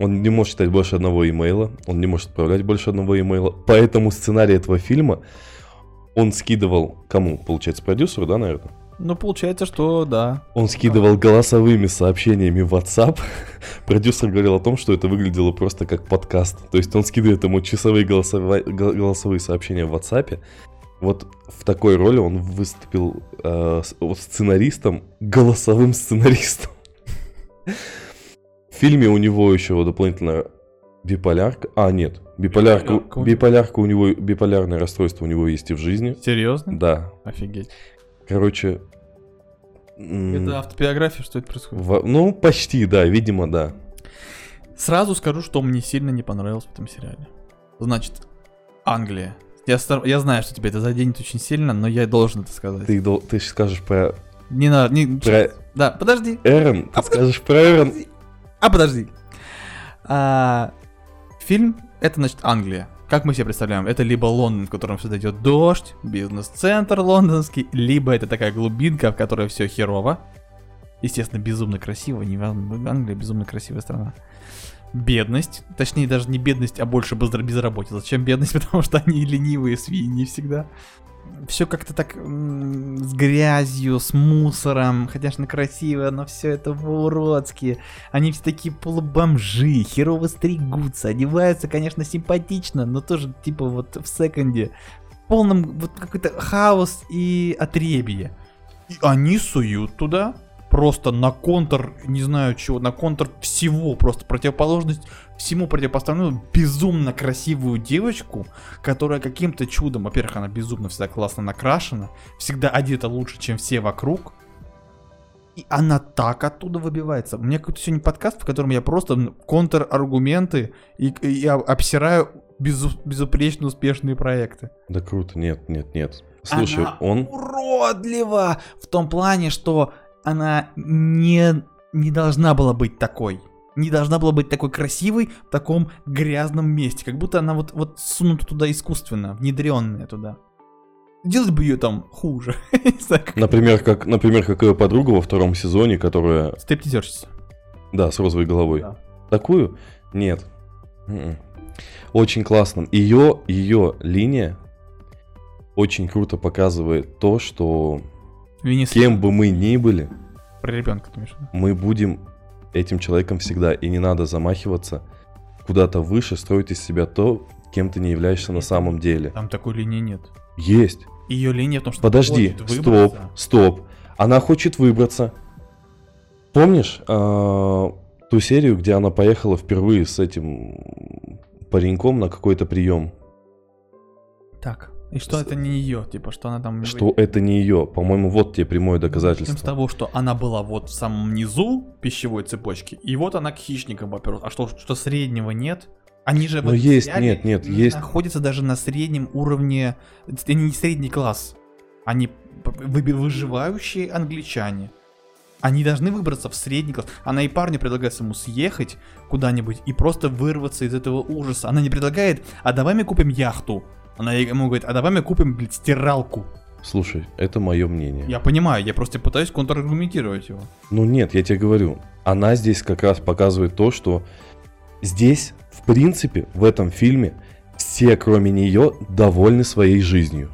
Он не может читать больше одного имейла, он не может отправлять больше одного имейла. Поэтому сценарий этого фильма он скидывал кому? Получается, продюсеру, да, наверное?
Ну, получается, что да.
Он скидывал голосовыми сообщениями в WhatsApp. [laughs] Продюсер говорил о том, что это выглядело просто как подкаст. То есть он скидывает ему часовые голосовые, голосовые сообщения в WhatsApp. Вот в такой роли он выступил э, сценаристом, голосовым сценаристом. [laughs] В фильме у него еще дополнительно биполярка. А, нет, биполярка,
Биполярка у него.
биполярка у него, биполярное расстройство у него есть и в жизни.
Серьезно?
Да,
Офигеть.
короче...
Это автобиография, что это происходит?
во- ну, почти, да, видимо, да.
Сразу скажу, что мне сильно не понравилось в этом сериале. Значит, Англия. Я, стар- я знаю, что тебя это заденет очень сильно, но я должен это сказать.
Ты, дол- ты скажешь про
Не надо, не...
Про-
Да, подожди.
Эрон, ты
А
скажешь про Эрон.
А, подожди. А, фильм — это, значит, Англия. Как мы себе представляем, это либо Лондон, в котором всегда идет дождь, бизнес-центр лондонский, либо это такая глубинка, в которой все херово. Естественно, безумно красиво, не Англия безумно красивая страна. Бедность, точнее даже не бедность, а больше безра- безработица. Зачем бедность? [laughs] Потому что они ленивые свиньи всегда. Все как-то так с грязью, с мусором, конечно, красиво, но все это по-уродски. Они все такие полубомжи, херово стригутся, одеваются, конечно, симпатично, но тоже типа вот в секонде. В полном вот какой-то хаос и отребье. И они суют туда просто на контр, не знаю чего, на контр всего, просто противоположность всему противопоставленную безумно красивую девочку, которая каким-то чудом, во-первых, она безумно всегда классно накрашена, всегда одета лучше, чем все вокруг, и она так оттуда выбивается. У меня какой-то сегодня подкаст, в котором я просто контраргументы и, и обсираю безу- безупречно успешные проекты.
Да круто, нет, нет, нет. Слушай,
Она
он...
уродлива в том плане, что она не, не должна была быть такой. Не должна была быть такой красивой в таком грязном месте. Как будто она вот, вот сунута туда искусственно, внедренная туда. Делать бы ее там хуже. [laughs]
Например, как, например, как ее подруга во втором сезоне, которая...
Стриптизерщица.
Да, с розовой головой.
Да.
Такую? Нет. М-м. Очень классно. Ее, ее линия очень круто показывает то, что
Винни
кем бы мы ни были,
Про ребенка, ты имеешь в виду?
Мы будем этим человеком всегда, и не надо замахиваться куда-то выше, строить из себя то, кем ты не являешься на самом деле.
Там такой линии нет.
Есть.
Ее линия в том, что
Подожди,
хочет
стоп,
выбраться.
стоп. Она хочет выбраться. Помнишь а, ту серию, где она поехала впервые с этим пареньком на какой-то прием?
Так. И что
С-
это не ее, типа, что она там...
Что это не ее. По-моему, вот тебе прямое
Начнем с
доказательство.
того, что она была вот в самом низу пищевой цепочки, и вот она к хищникам поперлась. А что, что среднего нет? Они же
Но
этом
есть, нет, нет,
не
есть.
находятся даже на среднем уровне, они не средний класс, они выживающие англичане. Они должны выбраться в средний класс. Она и парню предлагает ему съехать куда-нибудь и просто вырваться из этого ужаса. Она не предлагает, а давай мы купим яхту. Она ему говорит, а давай мы купим, блядь, стиралку.
Слушай, это мое мнение.
Я понимаю, я просто пытаюсь контраргументировать его.
Ну нет, я тебе говорю, она здесь как раз показывает то, что здесь, в принципе, в этом фильме все, кроме нее, довольны своей жизнью.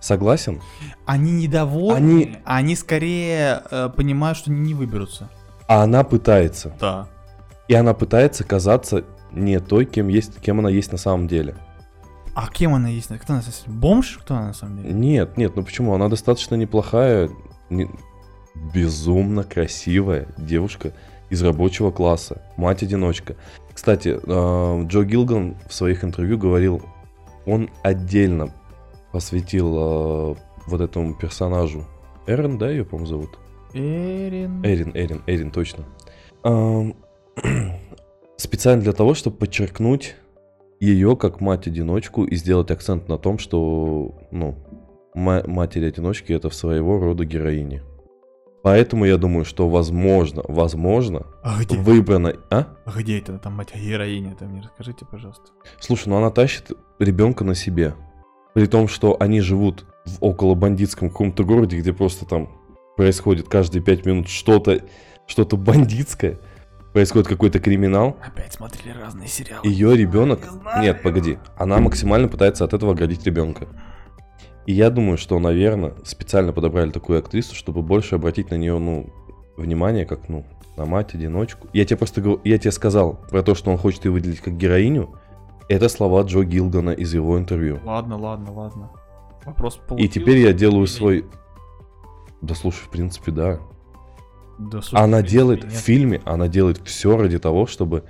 Согласен?
Они недовольны,
Они-
они, скорее э, понимают, что они не выберутся.
А она пытается.
Да.
И она пытается казаться не той, кем, есть, кем она есть на самом деле.
А кем она есть? Кто она? Бомж? Кто она на самом деле?
Нет, нет, ну почему? Она достаточно неплохая, не- безумно красивая девушка из рабочего класса, мать-одиночка. Кстати, э, Джо Гилган в своих интервью говорил, он отдельно посвятил э, вот этому персонажу. Эрен, да, ее, по-моему, зовут?
Эрин.
Эрин, Эрин, Эрин, точно. [clears throat] Специально для того, чтобы подчеркнуть ее как мать-одиночку и сделать акцент на том, что, ну, ма- матери-одиночки это в своего рода героини. Поэтому я думаю, что возможно, возможно,
А где?
выбрано... А?
А где это там мать героиня? Это мне расскажите, пожалуйста.
Слушай, ну она тащит ребенка на себе. При том, что они живут в около бандитском каком-то городе, где просто там происходит каждые пять минут что-то, что-то бандитское, происходит какой-то криминал.
Опять смотрели разные сериалы.
Ее ребенок...
Не.
Нет, погоди. Она максимально пытается от этого оградить ребенка. И я думаю, что, наверное, специально подобрали такую актрису, чтобы больше обратить на нее, ну, внимание, как, ну, на мать-одиночку. Я тебе просто говорю, я тебе сказал про то, что он хочет ее выделить как героиню. Это слова Джо Гилгана из его интервью.
Ладно, ладно, ладно. Вопрос
И
получился
теперь я делаю свой... Да слушай, в принципе, да.
Да, слушай,
Она
в
делает в
нет.
фильме, она делает все ради того, чтобы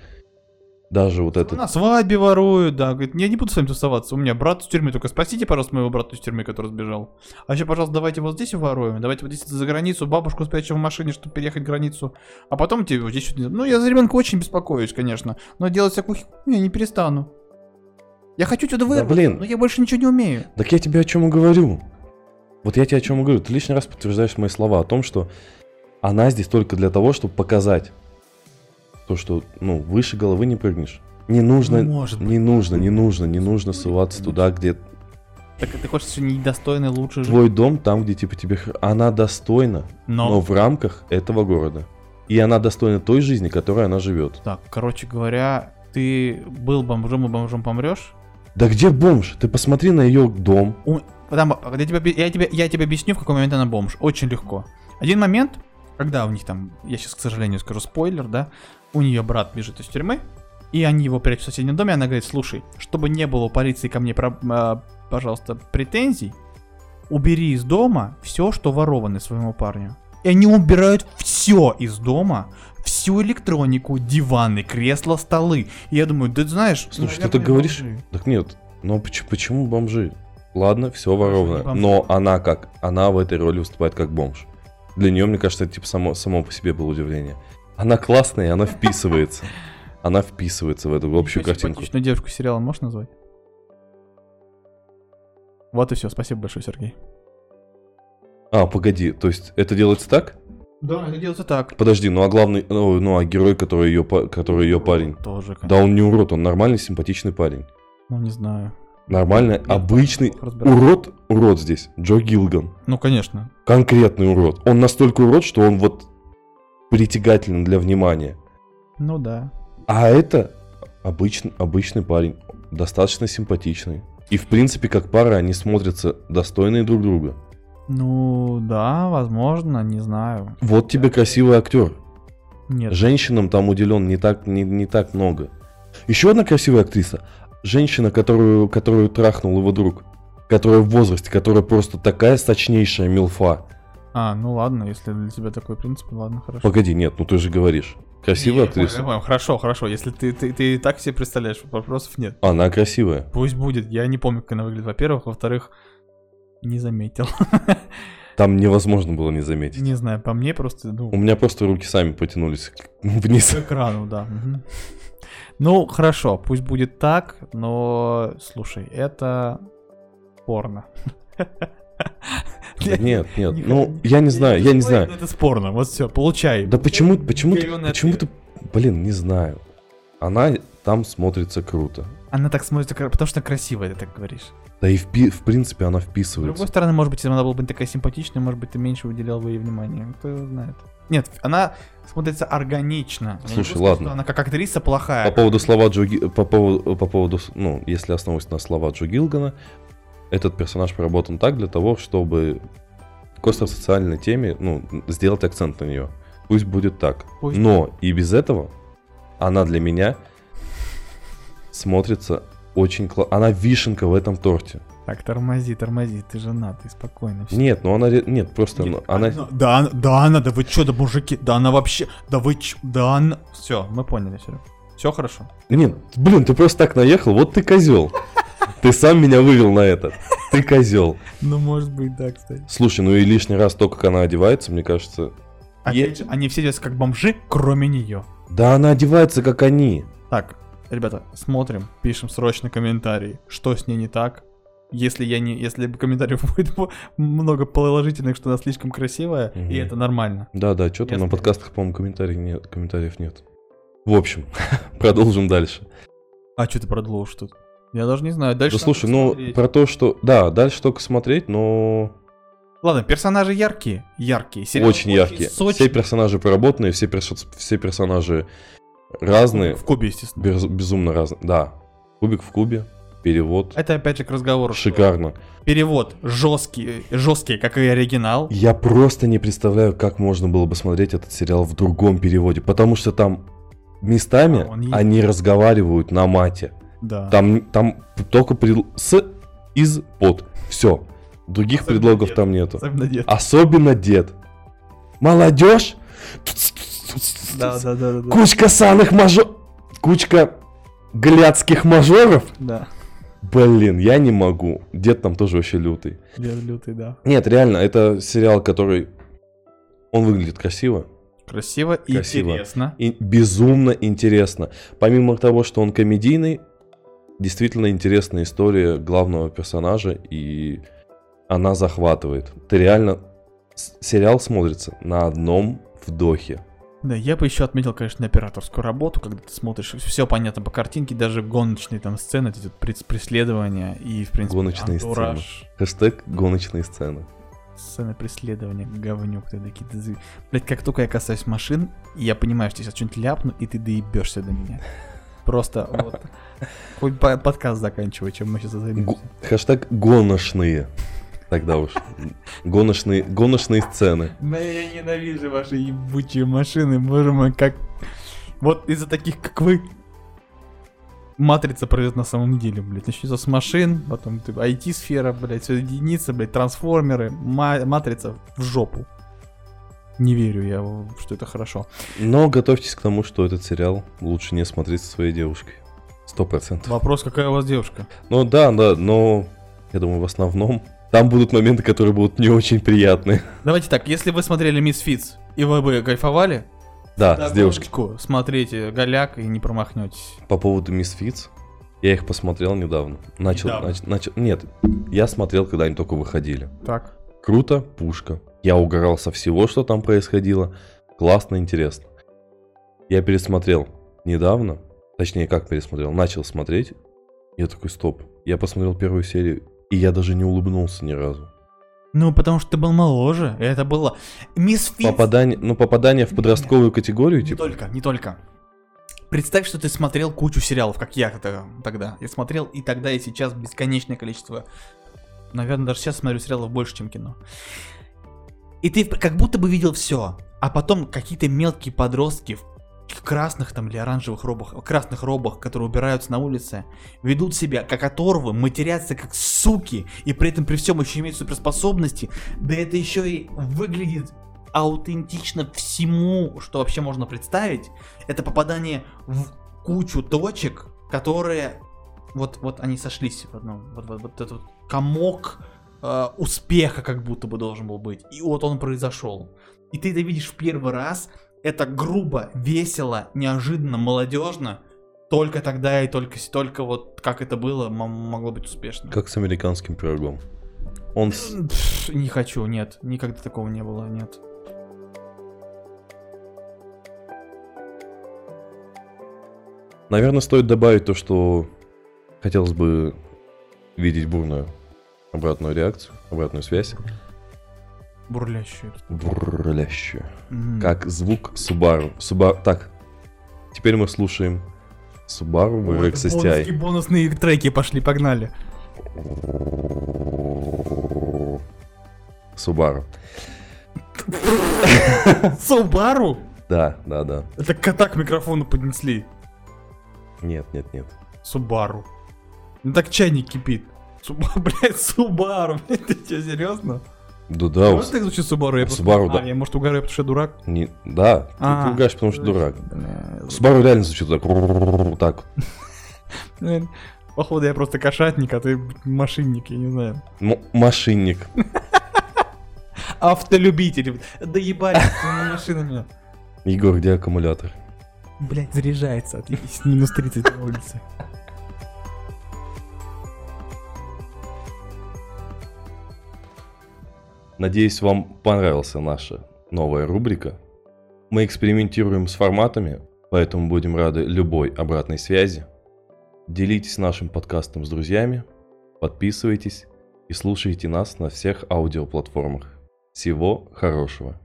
даже вот этот...
На свадьбе воруют, да. Говорит, я не буду с вами тусоваться. У меня брат в тюрьме, только спасите, пожалуйста, моего брата из тюрьмы, который сбежал. А еще, пожалуйста, давайте вот здесь воруем. Давайте вот здесь за границу, бабушку спрячем в машине, чтобы переехать границу. А потом тебе вот здесь... вот- Ну, я за ребенка очень беспокоюсь, конечно. Но делать всякую херню я не перестану. Я хочу туда вырваться,
блин.
но я больше ничего не умею.
Так я тебе о чем и говорю. Вот я тебе о чем и говорю. Ты лишний раз подтверждаешь мои слова о том, что она здесь только для того, чтобы показать то, что, ну, выше головы не прыгнешь. Не нужно,
Ну, может быть.
не нужно, не нужно, не нужно ссылаться туда, где
Так ты хочешь, что недостойный лучше жить?
твой дом, там, где типа тебе... Она достойна,
Но...
но в рамках этого города. И она достойна той жизни, которой она живет.
Так, короче говоря, ты был бомжом и бомжом помрешь?
Да где бомж? Ты посмотри на ее дом.
У- Потому, я, тебе, я, тебе, я тебе объясню, в какой момент она бомж. Очень легко. Один момент, когда у них там, я сейчас, к сожалению, скажу спойлер, да, у нее брат бежит из тюрьмы, и они его прячут в соседнем доме, она говорит, слушай, чтобы не было у полиции ко мне, про- а, пожалуйста, претензий, убери из дома все, что воровано своему парню. И они убирают все из дома, всю электронику, диваны, кресла, столы. И я думаю, да ты знаешь...
Слушай, ты так говоришь?
бомжи.
Так нет, но почему, почему бомжи? Ладно, все воровано. Но она как? Она в этой роли выступает как бомж. Для нее, мне кажется, это типа само, само по себе было удивление. Она классная, она вписывается. Она вписывается в эту общую картинку.
симпатичную девушку сериала можешь назвать? Вот и все, спасибо большое, Сергей.
А, погоди, то есть это делается так?
Да, это делается так.
Подожди, ну а главный, ну, ну, а герой, который ее, который ее парень?
Тоже, конечно.
Да он не урод, он нормальный, симпатичный парень.
Ну, не знаю.
Нормальный,
Нет,
обычный урод, урод здесь, Джо Гилган.
Ну, конечно.
Конкретный урод. Он настолько урод, что он вот притягателен для внимания.
Ну да.
А это обычный, обычный парень, достаточно симпатичный. И в принципе, как пара, они смотрятся достойные друг друга.
Ну, да, возможно, не знаю.
Вот тебе красивый актер.
Нет.
Женщинам там уделен не так, не, не так много. Еще одна красивая актриса. Женщина, которую, которую трахнул его друг. Которая в возрасте, которая просто такая сочнейшая милфа.
А, ну ладно, если для тебя такой принцип, ладно, хорошо.
Погоди, нет, ну ты же говоришь. Красивая
Не,
актриса.
я понял. Хорошо, хорошо. Если ты, ты, ты и так себе представляешь, вопросов нет.
Она красивая.
Пусть будет. Я не помню, как она выглядит, во-первых. Во-вторых, не заметил. [laughs]
Там невозможно было не заметить.
Не знаю, по мне просто, ну,
У меня просто руки сами потянулись [laughs] вниз.
к экрану, да. мгм. Ну, хорошо, пусть будет так, но, слушай, это порно.
Нет, нет.
Не
Ну, я не знаю, я не знаю.
Это спорно, вот все, получай.
Да почему, почему почему ты, блин, не знаю. Она там смотрится круто.
Она так смотрится, потому что красивая, ты так говоришь.
Да и в, в принципе она
С
вписывается.
другой стороны, может быть, если она была бы такая симпатичная, может быть, ты меньше уделял бы ей внимания. Кто знает. Нет, она смотрится органично. Я
Слушай,
сказать,
ладно.
что Она как актриса плохая.
По поводу слова Джо по поводу, по поводу, с- ну, если основываясь на слова Джо Гилгана, этот персонаж проработан так для того, чтобы к остро-социальной теме, ну, сделать акцент на нее. Пусть будет так.
Пусть.
Но и без этого она для меня смотрится очень классно. Она вишенка в этом торте.
Так, тормози, тормози, ты женатый, спокойно. всё.
Нет, ну она, нет, просто
Нет,
она,
она- Да, она- да, она, да вы чё, да мужики, да она вообще, да вы чё, да она... Все, мы поняли, Серег. Все хорошо.
Нет, блин, ты просто так наехал, вот ты козел. Ты сам меня вывел на это. Ты козел.
Ну, может быть, да, кстати.
Слушай, ну и лишний раз то, как она одевается, мне кажется.
Опять же, они все одеваются как бомжи, кроме нее.
Да она одевается, как они.
Так, ребята, смотрим, пишем срочно комментарии, что с ней не так. Если я не, если комментариев [laughs] будет много положительных, что она слишком красивая,
Мгм.
и это нормально.
Да, да, что-то
Ясно.
на подкастах, по-моему, комментариев нет. Комментариев нет. В общем, [laughs] продолжим дальше.
А что ты продолжишь тут? Я даже не знаю. Дальше.
Да слушай, ну
смотреть.
про то, что. Да, дальше только смотреть, но
Ладно, персонажи яркие, яркие. Сериал
очень яркие.
сочный.
Все персонажи проработанные, все, перс- все персонажи разные.
В кубе, естественно.
Без- безумно разные. Да. Кубик в кубе, перевод.
Это опять же к разговору.
Шикарно.
Перевод жесткий, жесткий, как и оригинал.
Я просто не представляю, как можно было бы смотреть этот сериал в другом переводе, потому что там местами
А, он
они разговаривают на мате.
Да.
Там, там только пред- с, из, под. Все. Других
Особенно
предлогов
дед.
там нету.
Особенно дед.
Особенно дед. Молодежь.
Да, да, да, да.
Кучка саных мажор... Кучка глядских мажоров.
Да.
Блин, я не могу. Дед там тоже вообще лютый.
Дед лютый, да.
Нет, реально, это сериал, который... Он выглядит красиво.
Красиво и
Красиво.
интересно.
И безумно интересно. Помимо того, что он комедийный, действительно интересная история главного персонажа, и она захватывает. Ты реально... Сериал смотрится на одном вдохе.
Да, я бы еще отметил, конечно, операторскую работу, когда ты смотришь, все понятно по картинке, даже гоночные там сцены, эти вот преследования и, в принципе,
Гоночные
антураж,
Хэштег гоночные сцены.
сцены преследования, говнюк ты такие. Ты... Блядь, как только я касаюсь машин, я понимаю, что я сейчас что-нибудь ляпну, и ты доебешься до меня. Просто вот. Хоть по- подкаст заканчивай, чем мы сейчас займемся.
Хэштег гоночные. Тогда уж. Гоночные, гоночные сцены.
Да я ненавижу ваши ебучие машины, боже мой, как... Вот из-за таких, как вы, Матрица пройдет на самом деле, блядь. Начнется с машин, потом ты, IT-сфера, блядь, все единицы, блядь, трансформеры, ма- матрица в жопу. Не верю я, что это хорошо.
Но готовьтесь к тому, что этот сериал лучше не смотреть со своей девушкой. Сто процентов.
Вопрос, какая у вас девушка?
Ну да, да, но я думаю, в основном там будут моменты, которые будут не очень приятные.
Давайте так, если вы смотрели Мисс Фитц и вы бы кайфовали,
Да,
да,
с девушкой.
смотрите голяк и не промахнетесь.
По поводу Мисс Фитц, я их посмотрел недавно. Начал,
Недавно?
нач- начал, нет, я смотрел, когда они только выходили.
Так.
Круто, пушка. Я угорал со всего, что там происходило. Классно, интересно. Я пересмотрел недавно, точнее, как пересмотрел, начал смотреть. Я такой, стоп. Я посмотрел первую серию, и я даже не улыбнулся ни разу.
Ну, потому что ты был моложе, это было... Мисс Фитц...
Попадание, ну, попадание в подростковую категорию,
Не
типа.
только, не только. Представь, что ты смотрел кучу сериалов, как я тогда. Я смотрел и тогда, и сейчас бесконечное количество Наверное, даже сейчас смотрю сериалов больше, чем кино. И ты как будто бы видел все, а потом какие-то мелкие подростки в красных там или оранжевых робах, красных робах, которые убираются на улице, ведут себя как оторвы, матерятся как суки, и при этом при всем еще имеют суперспособности, да это еще и выглядит аутентично всему, что вообще можно представить. Это попадание в кучу точек, которые вот, вот они сошлись в одном, вот, вот, вот этот комок э, успеха как будто бы должен был быть. И вот он произошел. И ты это видишь в первый раз, это грубо, весело, неожиданно, молодежно, только тогда и только, только вот как это было, могло быть успешно.
Как с американским пирогом. Он...
Пфф, не хочу, нет, никогда такого не было, нет.
Наверное, стоит добавить то, что хотелось бы видеть бурную обратную реакцию, обратную связь.
Бурлящую.
Бурлящую. Mm. Как звук Subaru. Subaru. Так, теперь мы слушаем Subaru в RX STI.
Бонусные треки пошли, погнали.
Subaru.
Subaru?
Да, да, да.
Это кота к микрофону поднесли.
Нет, нет, нет.
Субару. Ну так чайник кипит. Суба, [laughs] блядь, Субару. [laughs] Ты что, серьезно?
Да, да.
Может так звучит Субару? Я
Субару,
просто...
да.
А, я, может, угораю, потому что я дурак?
Не... Да,
А.
ты ругаешь, потому что дурак. Субару реально звучит так. Так. [laughs]
Походу, я просто кошатник, а ты машинник, я не знаю.
М- машинник. [laughs]
Автолюбитель. Да ебать, [laughs] машинами.
Егор, где аккумулятор?
Блять, заряжается, отъебись, минус 30 на улице.
Надеюсь, вам понравилась наша новая рубрика. Мы экспериментируем с форматами, поэтому будем рады любой обратной связи. Делитесь нашим подкастом с друзьями, подписывайтесь и слушайте нас на всех аудиоплатформах. Всего хорошего!